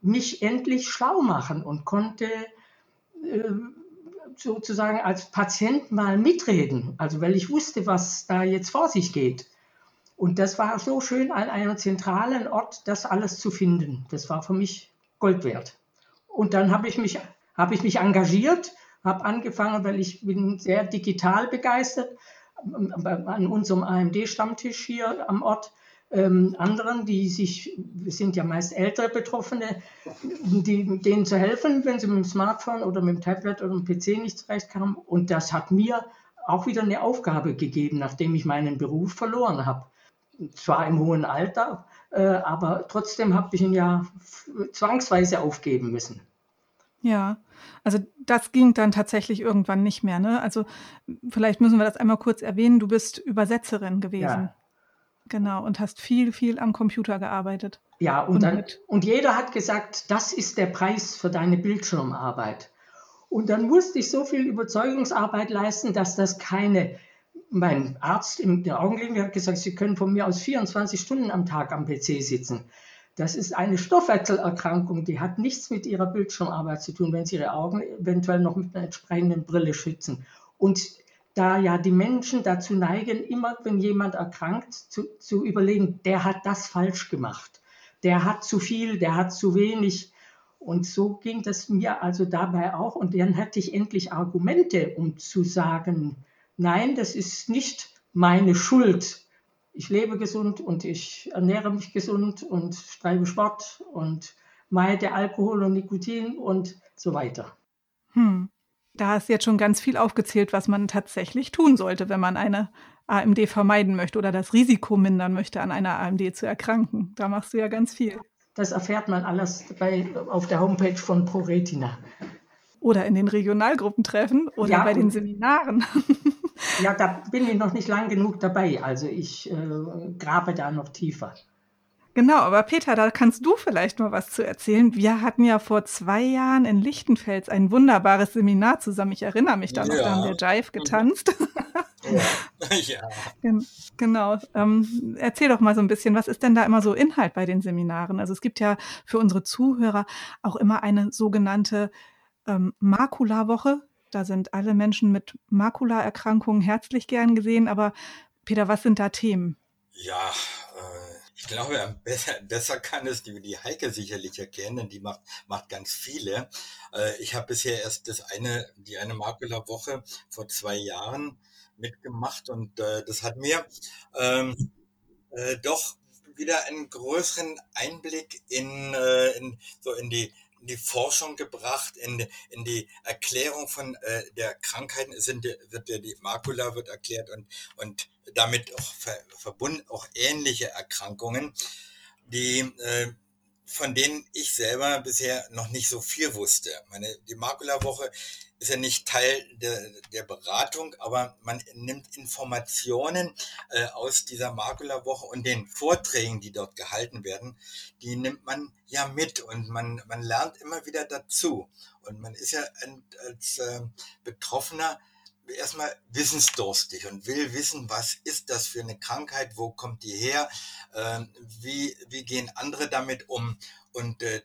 mich endlich schlau machen und konnte äh, sozusagen als Patient mal mitreden. Also weil ich wusste, was da jetzt vor sich geht. Und das war so schön, an einem zentralen Ort das alles zu finden. Das war für mich Gold wert. Und dann habe ich mich, habe ich mich engagiert, habe angefangen, weil ich bin sehr digital begeistert, an unserem AMD-Stammtisch hier am Ort, ähm, anderen, die sich, sind ja meist ältere Betroffene, die, denen zu helfen, wenn sie mit dem Smartphone oder mit dem Tablet oder dem PC nicht zurechtkamen. Und das hat mir auch wieder eine Aufgabe gegeben, nachdem ich meinen Beruf verloren habe zwar im hohen Alter, aber trotzdem habe ich ihn ja zwangsweise aufgeben müssen. Ja, also das ging dann tatsächlich irgendwann nicht mehr. Ne? Also vielleicht müssen wir das einmal kurz erwähnen. Du bist Übersetzerin gewesen. Ja. Genau, und hast viel, viel am Computer gearbeitet. Ja, und, und, dann, und jeder hat gesagt, das ist der Preis für deine Bildschirmarbeit. Und dann musste ich so viel Überzeugungsarbeit leisten, dass das keine mein Arzt in den Augenblick hat gesagt, Sie können von mir aus 24 Stunden am Tag am PC sitzen. Das ist eine Stoffwechselerkrankung, die hat nichts mit Ihrer Bildschirmarbeit zu tun, wenn Sie Ihre Augen eventuell noch mit einer entsprechenden Brille schützen. Und da ja die Menschen dazu neigen, immer wenn jemand erkrankt, zu, zu überlegen, der hat das falsch gemacht, der hat zu viel, der hat zu wenig. Und so ging das mir also dabei auch. Und dann hatte ich endlich Argumente, um zu sagen, nein, das ist nicht meine Schuld. Ich lebe gesund und ich ernähre mich gesund und treibe Sport und meide Alkohol und Nikotin und so weiter. Hm. Da hast du jetzt schon ganz viel aufgezählt, was man tatsächlich tun sollte, wenn man eine AMD vermeiden möchte oder das Risiko mindern möchte, an einer AMD zu erkranken. Da machst du ja ganz viel. Das erfährt man alles bei, auf der Homepage von ProRetina. Oder in den Regionalgruppentreffen oder ja, bei den Seminaren. Ja, da bin ich noch nicht lang genug dabei. Also ich äh, grabe da noch tiefer. Genau, aber Peter, da kannst du vielleicht mal was zu erzählen. Wir hatten ja vor zwei Jahren in Lichtenfels ein wunderbares Seminar zusammen. Ich erinnere mich da noch, ja. da haben wir Jive mhm. getanzt. Ja. ja. Genau. Ähm, erzähl doch mal so ein bisschen, was ist denn da immer so Inhalt bei den Seminaren? Also es gibt ja für unsere Zuhörer auch immer eine sogenannte ähm, Makula-Woche. Da sind alle Menschen mit Makulaerkrankungen herzlich gern gesehen. Aber Peter, was sind da Themen? Ja, äh, ich glaube, besser, besser kann es die, die Heike sicherlich erkennen, denn die macht, macht ganz viele. Äh, ich habe bisher erst das eine, die eine Makula-Woche vor zwei Jahren mitgemacht und äh, das hat mir ähm, äh, doch wieder einen größeren Einblick in, in so in die in die Forschung gebracht, in, in die Erklärung von äh, der Krankheiten. Sind, wird ja die Makula wird erklärt und, und damit auch ver, verbunden auch ähnliche Erkrankungen, die äh, von denen ich selber bisher noch nicht so viel wusste. Meine, die Makula-Woche ist ja nicht Teil der, der Beratung, aber man nimmt Informationen äh, aus dieser Makula-Woche und den Vorträgen, die dort gehalten werden, die nimmt man ja mit und man, man lernt immer wieder dazu. Und man ist ja als äh, Betroffener erstmal wissensdurstig und will wissen, was ist das für eine Krankheit, wo kommt die her, äh, wie, wie gehen andere damit um. Und äh,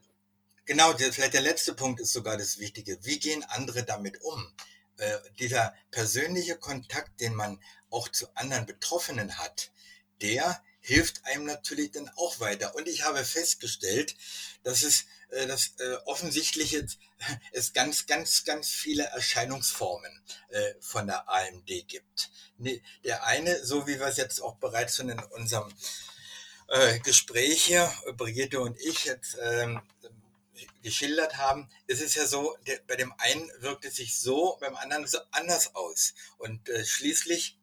Genau, vielleicht der letzte Punkt ist sogar das Wichtige. Wie gehen andere damit um? Äh, dieser persönliche Kontakt, den man auch zu anderen Betroffenen hat, der hilft einem natürlich dann auch weiter. Und ich habe festgestellt, dass es äh, dass, äh, offensichtlich jetzt, es ganz, ganz, ganz viele Erscheinungsformen äh, von der AMD gibt. Ne, der eine, so wie wir es jetzt auch bereits schon in unserem äh, Gespräch hier, Brigitte und ich jetzt ähm, geschildert haben, ist es ja so, der, bei dem einen wirkt es sich so, beim anderen so anders aus. Und äh, schließlich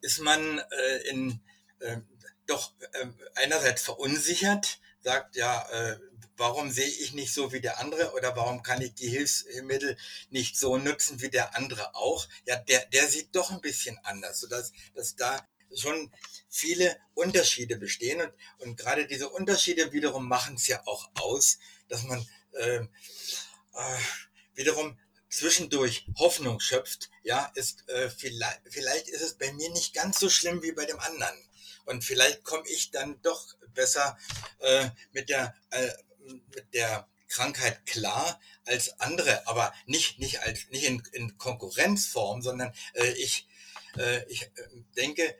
ist man äh, in äh, doch äh, einerseits verunsichert, sagt ja, äh, warum sehe ich nicht so wie der andere oder warum kann ich die Hilfsmittel nicht so nutzen wie der andere auch? Ja, der, der sieht doch ein bisschen anders, sodass dass da schon viele Unterschiede bestehen und, und gerade diese Unterschiede wiederum machen es ja auch aus, dass man äh, äh, wiederum zwischendurch Hoffnung schöpft, ja, ist äh, vielleicht, vielleicht ist es bei mir nicht ganz so schlimm wie bei dem anderen. Und vielleicht komme ich dann doch besser äh, mit der äh, mit der Krankheit klar als andere, aber nicht nicht als nicht in, in Konkurrenzform, sondern äh, ich äh, ich äh, denke,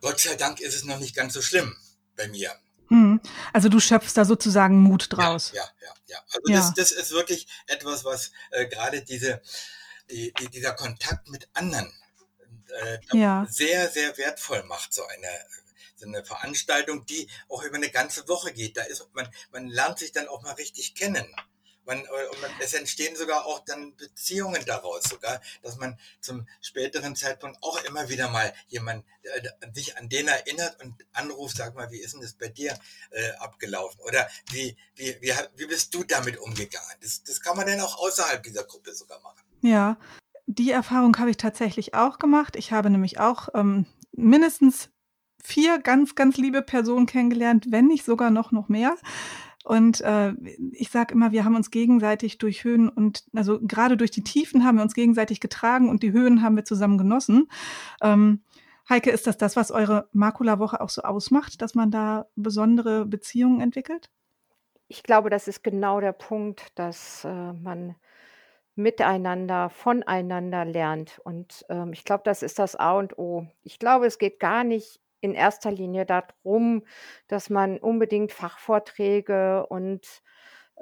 Gott sei Dank ist es noch nicht ganz so schlimm bei mir. Hm. Also du schöpfst da sozusagen Mut draus. Ja, ja, ja. ja. Also ja. Das, das ist wirklich etwas, was äh, gerade diese, die, die, dieser Kontakt mit anderen äh, ja. sehr, sehr wertvoll macht, so eine, eine Veranstaltung, die auch über eine ganze Woche geht. Da ist man, man lernt sich dann auch mal richtig kennen. Man, äh, man, es entstehen sogar auch dann Beziehungen daraus, sogar, dass man zum späteren Zeitpunkt auch immer wieder mal jemand äh, sich an den erinnert und anruft, sag mal, wie ist denn das bei dir äh, abgelaufen? Oder wie, wie, wie, wie bist du damit umgegangen? Das, das kann man dann auch außerhalb dieser Gruppe sogar machen. Ja, die Erfahrung habe ich tatsächlich auch gemacht. Ich habe nämlich auch ähm, mindestens vier ganz, ganz liebe Personen kennengelernt, wenn nicht sogar noch, noch mehr. Und äh, ich sage immer, wir haben uns gegenseitig durch Höhen und, also gerade durch die Tiefen haben wir uns gegenseitig getragen und die Höhen haben wir zusammen genossen. Ähm, Heike, ist das das, was eure Makula-Woche auch so ausmacht, dass man da besondere Beziehungen entwickelt? Ich glaube, das ist genau der Punkt, dass äh, man miteinander, voneinander lernt. Und ähm, ich glaube, das ist das A und O. Ich glaube, es geht gar nicht in erster Linie darum, dass man unbedingt Fachvorträge und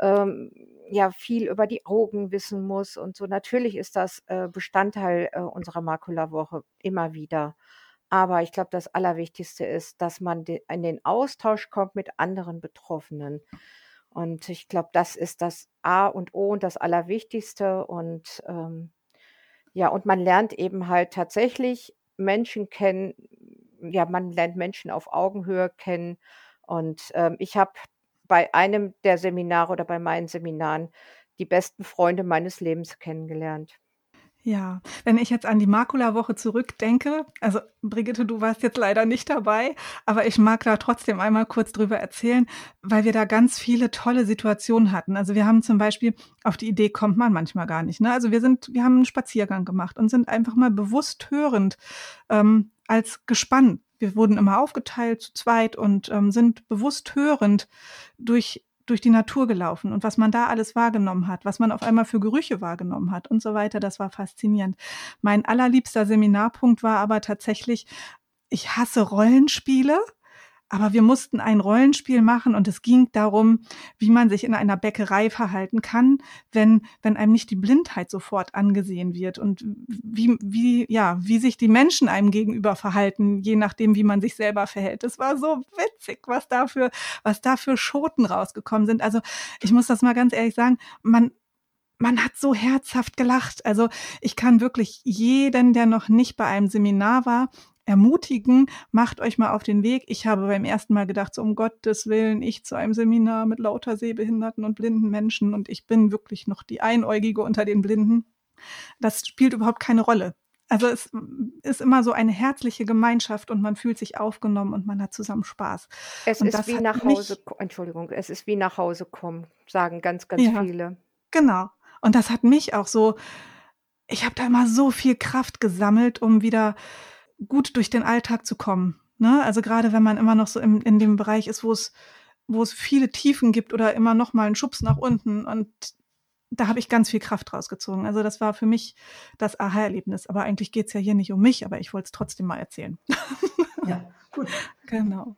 ähm, ja viel über die Augen wissen muss und so. Natürlich ist das äh, Bestandteil äh, unserer Makula-Woche immer wieder. Aber ich glaube, das Allerwichtigste ist, dass man de in den Austausch kommt mit anderen Betroffenen. Und ich glaube, das ist das A und O und das Allerwichtigste. Und ähm, ja, und man lernt eben halt tatsächlich Menschen kennen, ja, man lernt Menschen auf Augenhöhe kennen. Und ähm, ich habe bei einem der Seminare oder bei meinen Seminaren die besten Freunde meines Lebens kennengelernt. Ja, wenn ich jetzt an die Makula-Woche zurückdenke, also Brigitte, du warst jetzt leider nicht dabei, aber ich mag da trotzdem einmal kurz drüber erzählen, weil wir da ganz viele tolle Situationen hatten. Also wir haben zum Beispiel, auf die Idee kommt man manchmal gar nicht. Ne? Also wir sind, wir haben einen Spaziergang gemacht und sind einfach mal bewusst hörend ähm, als Gespann. Wir wurden immer aufgeteilt zu zweit und ähm, sind bewusst hörend durch durch die Natur gelaufen und was man da alles wahrgenommen hat, was man auf einmal für Gerüche wahrgenommen hat und so weiter, das war faszinierend. Mein allerliebster Seminarpunkt war aber tatsächlich, ich hasse Rollenspiele, aber wir mussten ein Rollenspiel machen und es ging darum, wie man sich in einer Bäckerei verhalten kann, wenn, wenn einem nicht die Blindheit sofort angesehen wird und wie, wie, ja, wie sich die Menschen einem gegenüber verhalten, je nachdem, wie man sich selber verhält. Es war so witzig, was dafür, was da für Schoten rausgekommen sind. Also ich muss das mal ganz ehrlich sagen, man, man hat so herzhaft gelacht. Also ich kann wirklich jeden, der noch nicht bei einem Seminar war, ermutigen, macht euch mal auf den Weg. Ich habe beim ersten Mal gedacht, so um Gottes Willen, ich zu einem Seminar mit lauter sehbehinderten und blinden Menschen und ich bin wirklich noch die Einäugige unter den Blinden. Das spielt überhaupt keine Rolle. Also es ist immer so eine herzliche Gemeinschaft und man fühlt sich aufgenommen und man hat zusammen Spaß. Es und ist wie nach Hause, Entschuldigung, es ist wie nach Hause kommen, sagen ganz, ganz ja, viele. Genau. Und das hat mich auch so, ich habe da immer so viel Kraft gesammelt, um wieder gut durch den Alltag zu kommen. Ne? Also gerade wenn man immer noch so im, in dem Bereich ist, wo es, wo es viele Tiefen gibt oder immer noch mal einen Schubs nach unten. Und da habe ich ganz viel Kraft rausgezogen. Also das war für mich das Aha-Erlebnis. Aber eigentlich geht es ja hier nicht um mich, aber ich wollte es trotzdem mal erzählen. Ja, gut. genau.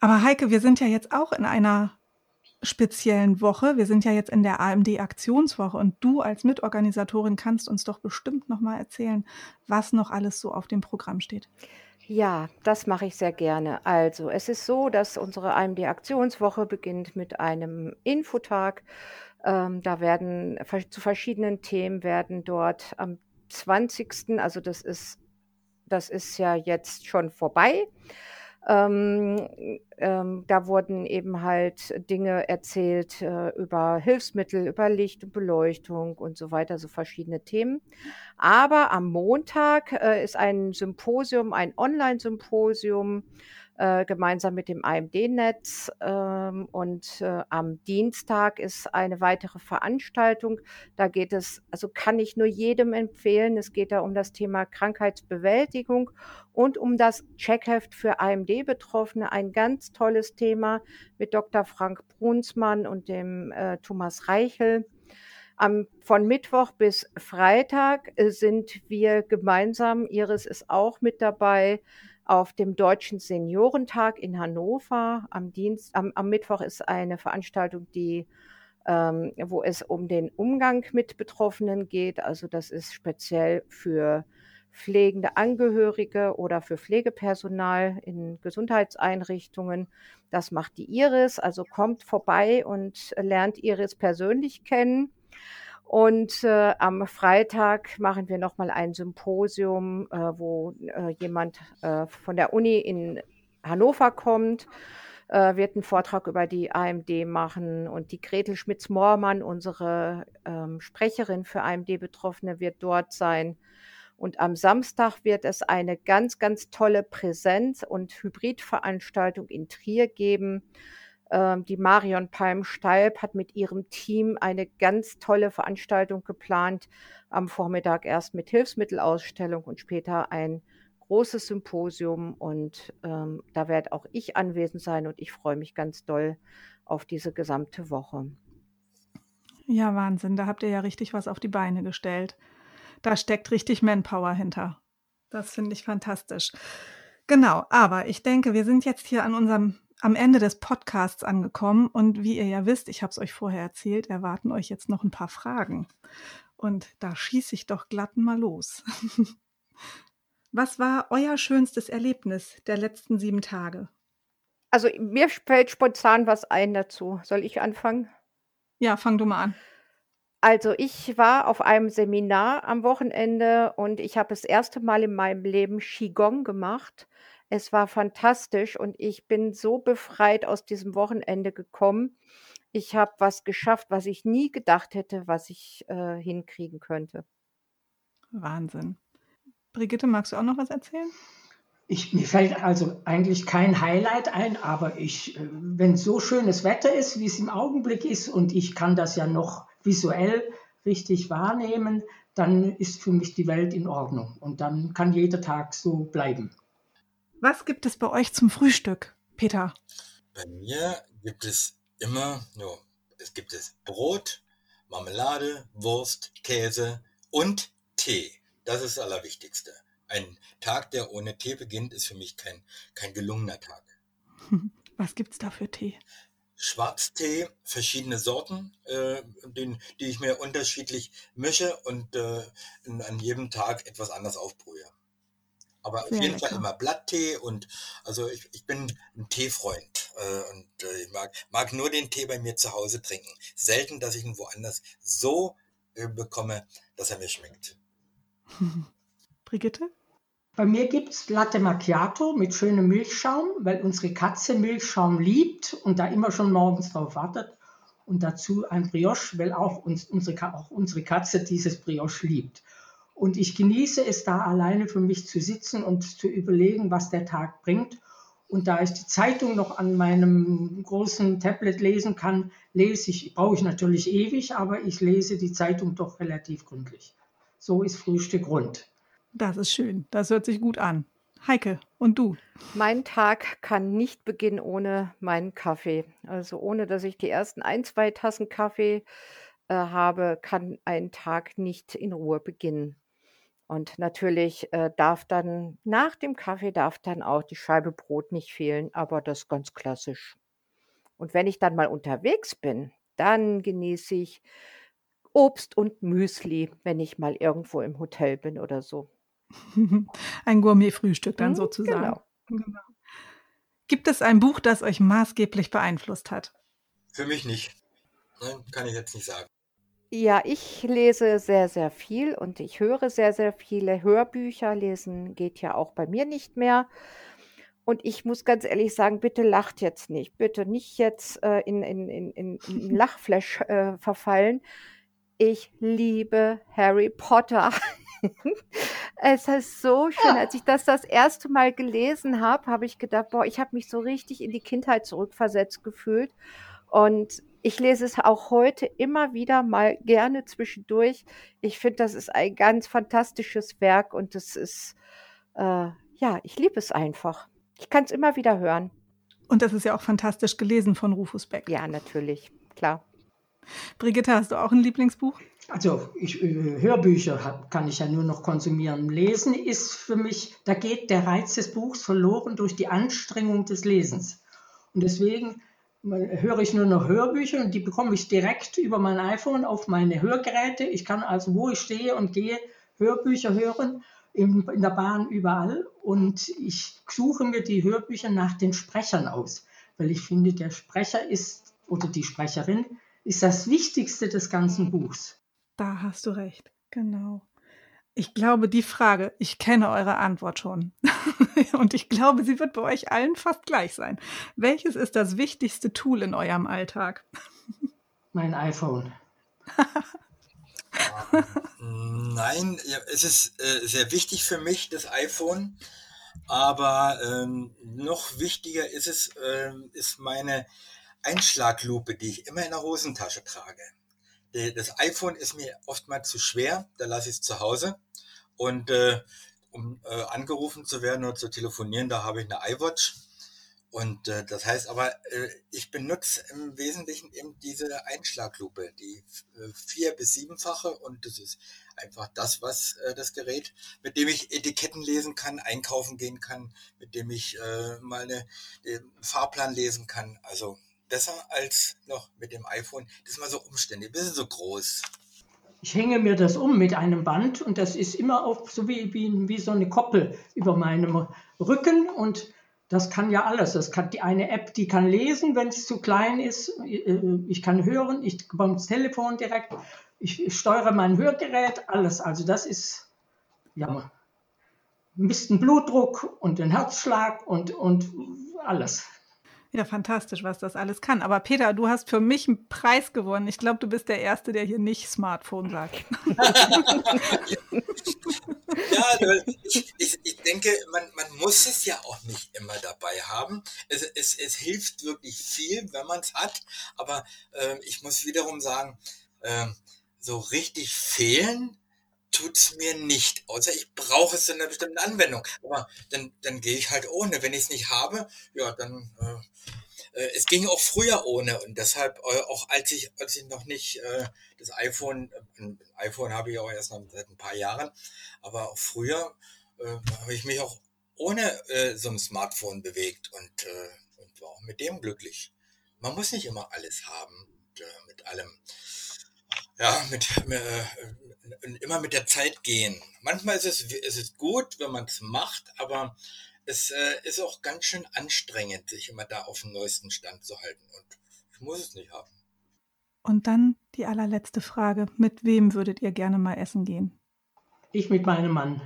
Aber Heike, wir sind ja jetzt auch in einer speziellen Woche. Wir sind ja jetzt in der AMD-Aktionswoche und du als Mitorganisatorin kannst uns doch bestimmt noch mal erzählen, was noch alles so auf dem Programm steht. Ja, das mache ich sehr gerne. Also, es ist so, dass unsere AMD-Aktionswoche beginnt mit einem Infotag. Ähm, da werden zu verschiedenen Themen werden dort am 20., also das ist, das ist ja jetzt schon vorbei, ähm, ähm, da wurden eben halt Dinge erzählt äh, über Hilfsmittel, über Licht und Beleuchtung und so weiter, so verschiedene Themen. Aber am Montag äh, ist ein Symposium, ein Online-Symposium äh, gemeinsam mit dem AMD-Netz. Ähm, und äh, am Dienstag ist eine weitere Veranstaltung. Da geht es, also kann ich nur jedem empfehlen, es geht da um das Thema Krankheitsbewältigung und um das Checkheft für AMD-Betroffene. Ein ganz tolles Thema mit Dr. Frank Brunsmann und dem äh, Thomas Reichel. Am, von Mittwoch bis Freitag äh, sind wir gemeinsam, Iris ist auch mit dabei, auf dem Deutschen Seniorentag in Hannover. Am, Dienst, am, am Mittwoch ist eine Veranstaltung, die, ähm, wo es um den Umgang mit Betroffenen geht. Also das ist speziell für pflegende Angehörige oder für Pflegepersonal in Gesundheitseinrichtungen. Das macht die Iris. Also kommt vorbei und lernt Iris persönlich kennen. Und äh, am Freitag machen wir nochmal ein Symposium, äh, wo äh, jemand äh, von der Uni in Hannover kommt, äh, wird einen Vortrag über die AMD machen. Und die Gretel Schmitz-Moormann, unsere ähm, Sprecherin für AMD-Betroffene, wird dort sein. Und am Samstag wird es eine ganz, ganz tolle Präsenz- und Hybridveranstaltung in Trier geben die Marion Palm-Stalb hat mit ihrem Team eine ganz tolle Veranstaltung geplant. Am Vormittag erst mit Hilfsmittelausstellung und später ein großes Symposium. Und ähm, da werde auch ich anwesend sein und ich freue mich ganz doll auf diese gesamte Woche. Ja, Wahnsinn. Da habt ihr ja richtig was auf die Beine gestellt. Da steckt richtig Manpower hinter. Das finde ich fantastisch. Genau, aber ich denke, wir sind jetzt hier an unserem am Ende des Podcasts angekommen und wie ihr ja wisst, ich habe es euch vorher erzählt, erwarten euch jetzt noch ein paar Fragen. Und da schieße ich doch glatt mal los. Was war euer schönstes Erlebnis der letzten sieben Tage? Also mir fällt spontan was ein dazu. Soll ich anfangen? Ja, fang du mal an. Also ich war auf einem Seminar am Wochenende und ich habe das erste Mal in meinem Leben Qigong gemacht. Es war fantastisch und ich bin so befreit aus diesem Wochenende gekommen. Ich habe was geschafft, was ich nie gedacht hätte, was ich äh, hinkriegen könnte. Wahnsinn. Brigitte, magst du auch noch was erzählen? Ich, mir fällt also eigentlich kein Highlight ein, aber ich, äh, wenn so schönes Wetter ist, wie es im Augenblick ist, und ich kann das ja noch visuell richtig wahrnehmen, dann ist für mich die Welt in Ordnung. Und dann kann jeder Tag so bleiben. Was gibt es bei euch zum Frühstück, Peter? Bei mir gibt es immer, no, es gibt es Brot, Marmelade, Wurst, Käse und Tee. Das ist das Allerwichtigste. Ein Tag, der ohne Tee beginnt, ist für mich kein, kein gelungener Tag. Was gibt's da für Tee? Schwarztee, verschiedene Sorten, äh, den, die ich mir unterschiedlich mische und äh, an jedem Tag etwas anders aufbrühe. Aber Sehr auf jeden lecker. Fall immer Blatttee und also ich, ich bin ein Teefreund äh, und äh, ich mag, mag nur den Tee bei mir zu Hause trinken. Selten, dass ich ihn woanders so äh, bekomme, dass er mir schmeckt. Brigitte? Bei mir gibt es Latte Macchiato mit schönem Milchschaum, weil unsere Katze Milchschaum liebt und da immer schon morgens drauf wartet. Und dazu ein Brioche, weil auch, uns, unsere, auch unsere Katze dieses Brioche liebt. Und ich genieße es da alleine für mich zu sitzen und zu überlegen, was der Tag bringt. Und da ich die Zeitung noch an meinem großen Tablet lesen kann, lese ich, brauche ich natürlich ewig, aber ich lese die Zeitung doch relativ gründlich. So ist Frühstück rund. Das ist schön. Das hört sich gut an. Heike, und du? Mein Tag kann nicht beginnen ohne meinen Kaffee. Also ohne, dass ich die ersten ein, zwei Tassen Kaffee äh, habe, kann ein Tag nicht in Ruhe beginnen. Und natürlich äh, darf dann nach dem Kaffee darf dann auch die Scheibe Brot nicht fehlen, aber das ist ganz klassisch. Und wenn ich dann mal unterwegs bin, dann genieße ich Obst und Müsli, wenn ich mal irgendwo im Hotel bin oder so. Ein Gourmet-Frühstück dann mhm, sozusagen. Genau. genau. Gibt es ein Buch, das euch maßgeblich beeinflusst hat? Für mich nicht. Nein, kann ich jetzt nicht sagen. Ja, ich lese sehr, sehr viel und ich höre sehr, sehr viele Hörbücher. Lesen geht ja auch bei mir nicht mehr. Und ich muss ganz ehrlich sagen, bitte lacht jetzt nicht. Bitte nicht jetzt äh, in, in, in, in Lachflash äh, verfallen. Ich liebe Harry Potter. Es ist so schön. Als ich das das erste Mal gelesen habe, habe ich gedacht, boah, ich habe mich so richtig in die Kindheit zurückversetzt gefühlt. Und ich lese es auch heute immer wieder mal gerne zwischendurch. Ich finde, das ist ein ganz fantastisches Werk und es ist, äh, ja, ich liebe es einfach. Ich kann es immer wieder hören. Und das ist ja auch fantastisch gelesen von Rufus Beck. Ja, natürlich, klar. Brigitte, hast du auch ein Lieblingsbuch? Also ich, äh, Hörbücher kann ich ja nur noch konsumieren. Lesen ist für mich, da geht der Reiz des Buchs verloren durch die Anstrengung des Lesens. Und deswegen höre ich nur noch Hörbücher und die bekomme ich direkt über mein iPhone auf meine Hörgeräte. Ich kann also, wo ich stehe und gehe, Hörbücher hören, in, in der Bahn überall. Und ich suche mir die Hörbücher nach den Sprechern aus, weil ich finde, der Sprecher ist oder die Sprecherin ist das Wichtigste des ganzen Buchs. Da hast du recht, genau. Ich glaube, die Frage, ich kenne eure Antwort schon. Und ich glaube, sie wird bei euch allen fast gleich sein. Welches ist das wichtigste Tool in eurem Alltag? Mein iPhone. Nein, es ist äh, sehr wichtig für mich, das iPhone. Aber ähm, noch wichtiger ist es, äh, ist meine Einschlaglupe, die ich immer in der Hosentasche trage. Das iPhone ist mir oftmals zu schwer, da lasse ich es zu Hause. Und äh, um äh, angerufen zu werden oder zu telefonieren, da habe ich eine iWatch. Und äh, das heißt aber, äh, ich benutze im Wesentlichen eben diese Einschlaglupe, die äh, vier- bis siebenfache. Und das ist einfach das, was äh, das Gerät, mit dem ich Etiketten lesen kann, einkaufen gehen kann, mit dem ich äh, mal eine, den Fahrplan lesen kann. Also besser als noch mit dem iPhone. Das ist mal so umständlich, ein bisschen so groß. Ich hänge mir das um mit einem Band und das ist immer auf so wie, wie, wie so eine Koppel über meinem Rücken und das kann ja alles. Das kann die eine App, die kann lesen, wenn es zu klein ist. Ich kann hören, ich bekomme das Telefon direkt, ich, steuere mein Hörgerät, alles. Also das ist ja misst den Blutdruck und den Herzschlag und, und alles. Ja, fantastisch, was das alles kann. Aber Peter, du hast für mich einen Preis gewonnen. Ich glaube, du bist der Erste, der hier nicht Smartphone sagt. ja, ich, ich, ich, denke, man, man, muss es ja auch nicht immer dabei haben. Es, es, es hilft wirklich viel, wenn man es hat. Aber äh, ich muss wiederum sagen, äh, so richtig fehlen tut es mir nicht. Außer ich brauche es in einer bestimmten Anwendung. Aber dann, dann gehe ich halt ohne. Wenn ich es nicht habe, ja, dann äh, äh, es ging auch früher ohne und deshalb äh, auch als ich als ich noch nicht äh, das iPhone iPhone habe ich auch erst noch seit ein paar Jahren, aber auch früher äh, habe ich mich auch ohne äh, so ein Smartphone bewegt und, äh, und war auch mit dem glücklich. Man muss nicht immer alles haben, äh, mit allem ja, mit, äh, immer mit der Zeit gehen. Manchmal ist es, ist es gut, wenn man es macht, aber es äh, ist auch ganz schön anstrengend, sich immer da auf dem neuesten Stand zu halten. Und ich muss es nicht haben. Und dann die allerletzte Frage. Mit wem würdet ihr gerne mal essen gehen? Ich mit meinem Mann.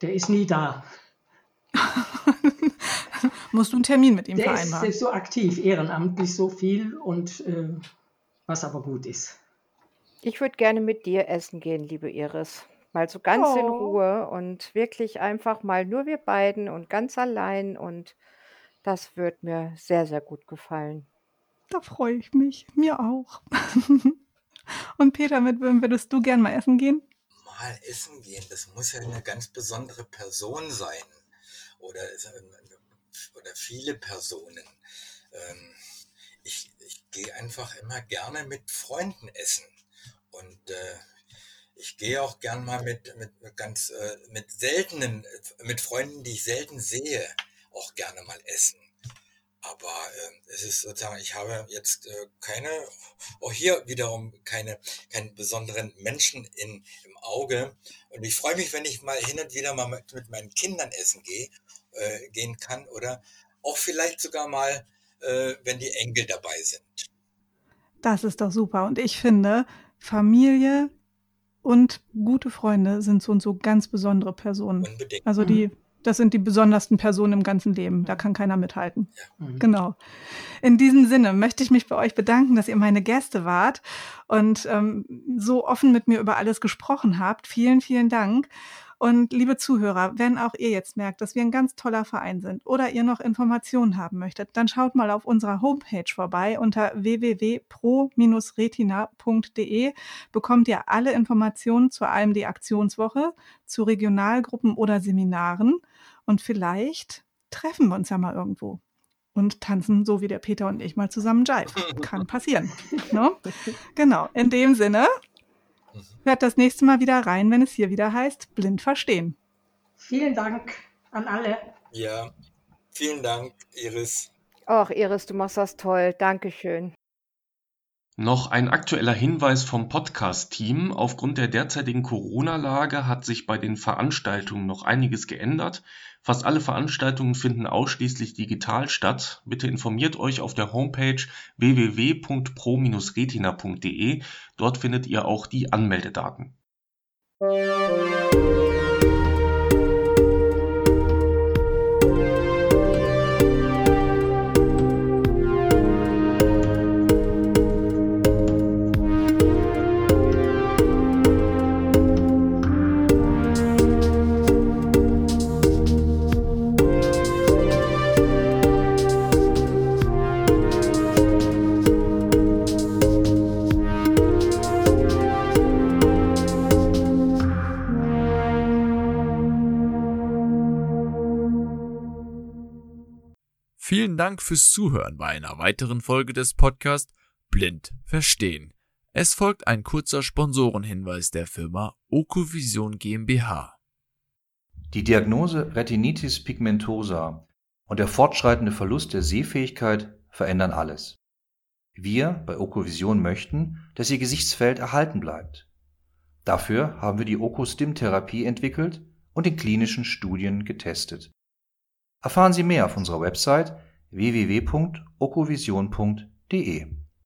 Der ist nie da. Musst du einen Termin mit ihm der vereinbaren? Der ist so aktiv, ehrenamtlich so viel und äh, was aber gut ist. Ich würde gerne mit dir essen gehen, liebe Iris. Mal so ganz in Oh. Ruhe und wirklich einfach mal nur wir beiden und ganz allein und das wird mir sehr, sehr gut gefallen. Da freue ich mich. Mir auch. Und Peter, mit wem würdest du gern mal essen gehen? Mal essen gehen, das muss ja eine ganz besondere Person sein. Oder, es- oder viele Personen. Ähm, ich, ich gehe einfach immer gerne mit Freunden essen. Und äh, ich gehe auch gern mal mit, mit, mit ganz äh, mit seltenen, mit Freunden, die ich selten sehe, auch gerne mal essen. Aber äh, es ist sozusagen, ich habe jetzt äh, keine, auch hier wiederum keine, keinen besonderen Menschen in, im Auge. Und ich freue mich, wenn ich mal hin und wieder mal mit, mit meinen Kindern essen gehe, äh, gehen kann oder auch vielleicht sogar mal, äh, wenn die Enkel dabei sind. Das ist doch super. Und ich finde, Familie und gute Freunde sind so und so ganz besondere Personen. Unbedingt. Also die, das sind die besondersten Personen im ganzen Leben. Da kann keiner mithalten. Mhm. Genau. In diesem Sinne möchte ich mich bei euch bedanken, dass ihr meine Gäste wart und ähm, so offen mit mir über alles gesprochen habt. Vielen, vielen Dank. Und liebe Zuhörer, wenn auch ihr jetzt merkt, dass wir ein ganz toller Verein sind oder ihr noch Informationen haben möchtet, dann schaut mal auf unserer Homepage vorbei unter www.pro-retina.de bekommt ihr alle Informationen zur AMD Aktionswoche, zu Regionalgruppen oder Seminaren und vielleicht treffen wir uns ja mal irgendwo und tanzen, so wie der Peter und ich mal zusammen Jive. Kann passieren. Ne? Genau. In dem Sinne, hört das nächste Mal wieder rein, wenn es hier wieder heißt, blind verstehen. Vielen Dank an alle. Ja, vielen Dank, Iris. Ach, Iris, du machst das toll. Dankeschön. Noch ein aktueller Hinweis vom Podcast-Team. Aufgrund der derzeitigen Corona-Lage hat sich bei den Veranstaltungen noch einiges geändert. Fast alle Veranstaltungen finden ausschließlich digital statt. Bitte informiert euch auf der Homepage www.pro-retina.de. Dort findet ihr auch die Anmeldedaten. Vielen Dank fürs Zuhören bei einer weiteren Folge des Podcasts Blind Verstehen. Es folgt ein kurzer Sponsorenhinweis der Firma Okovision GmbH. Die Diagnose Retinitis pigmentosa und der fortschreitende Verlust der Sehfähigkeit verändern alles. Wir bei Okovision möchten, dass Ihr Gesichtsfeld erhalten bleibt. Dafür haben wir die Okostim-Therapie entwickelt und in klinischen Studien getestet. Erfahren Sie mehr auf unserer Website www.okovision.de.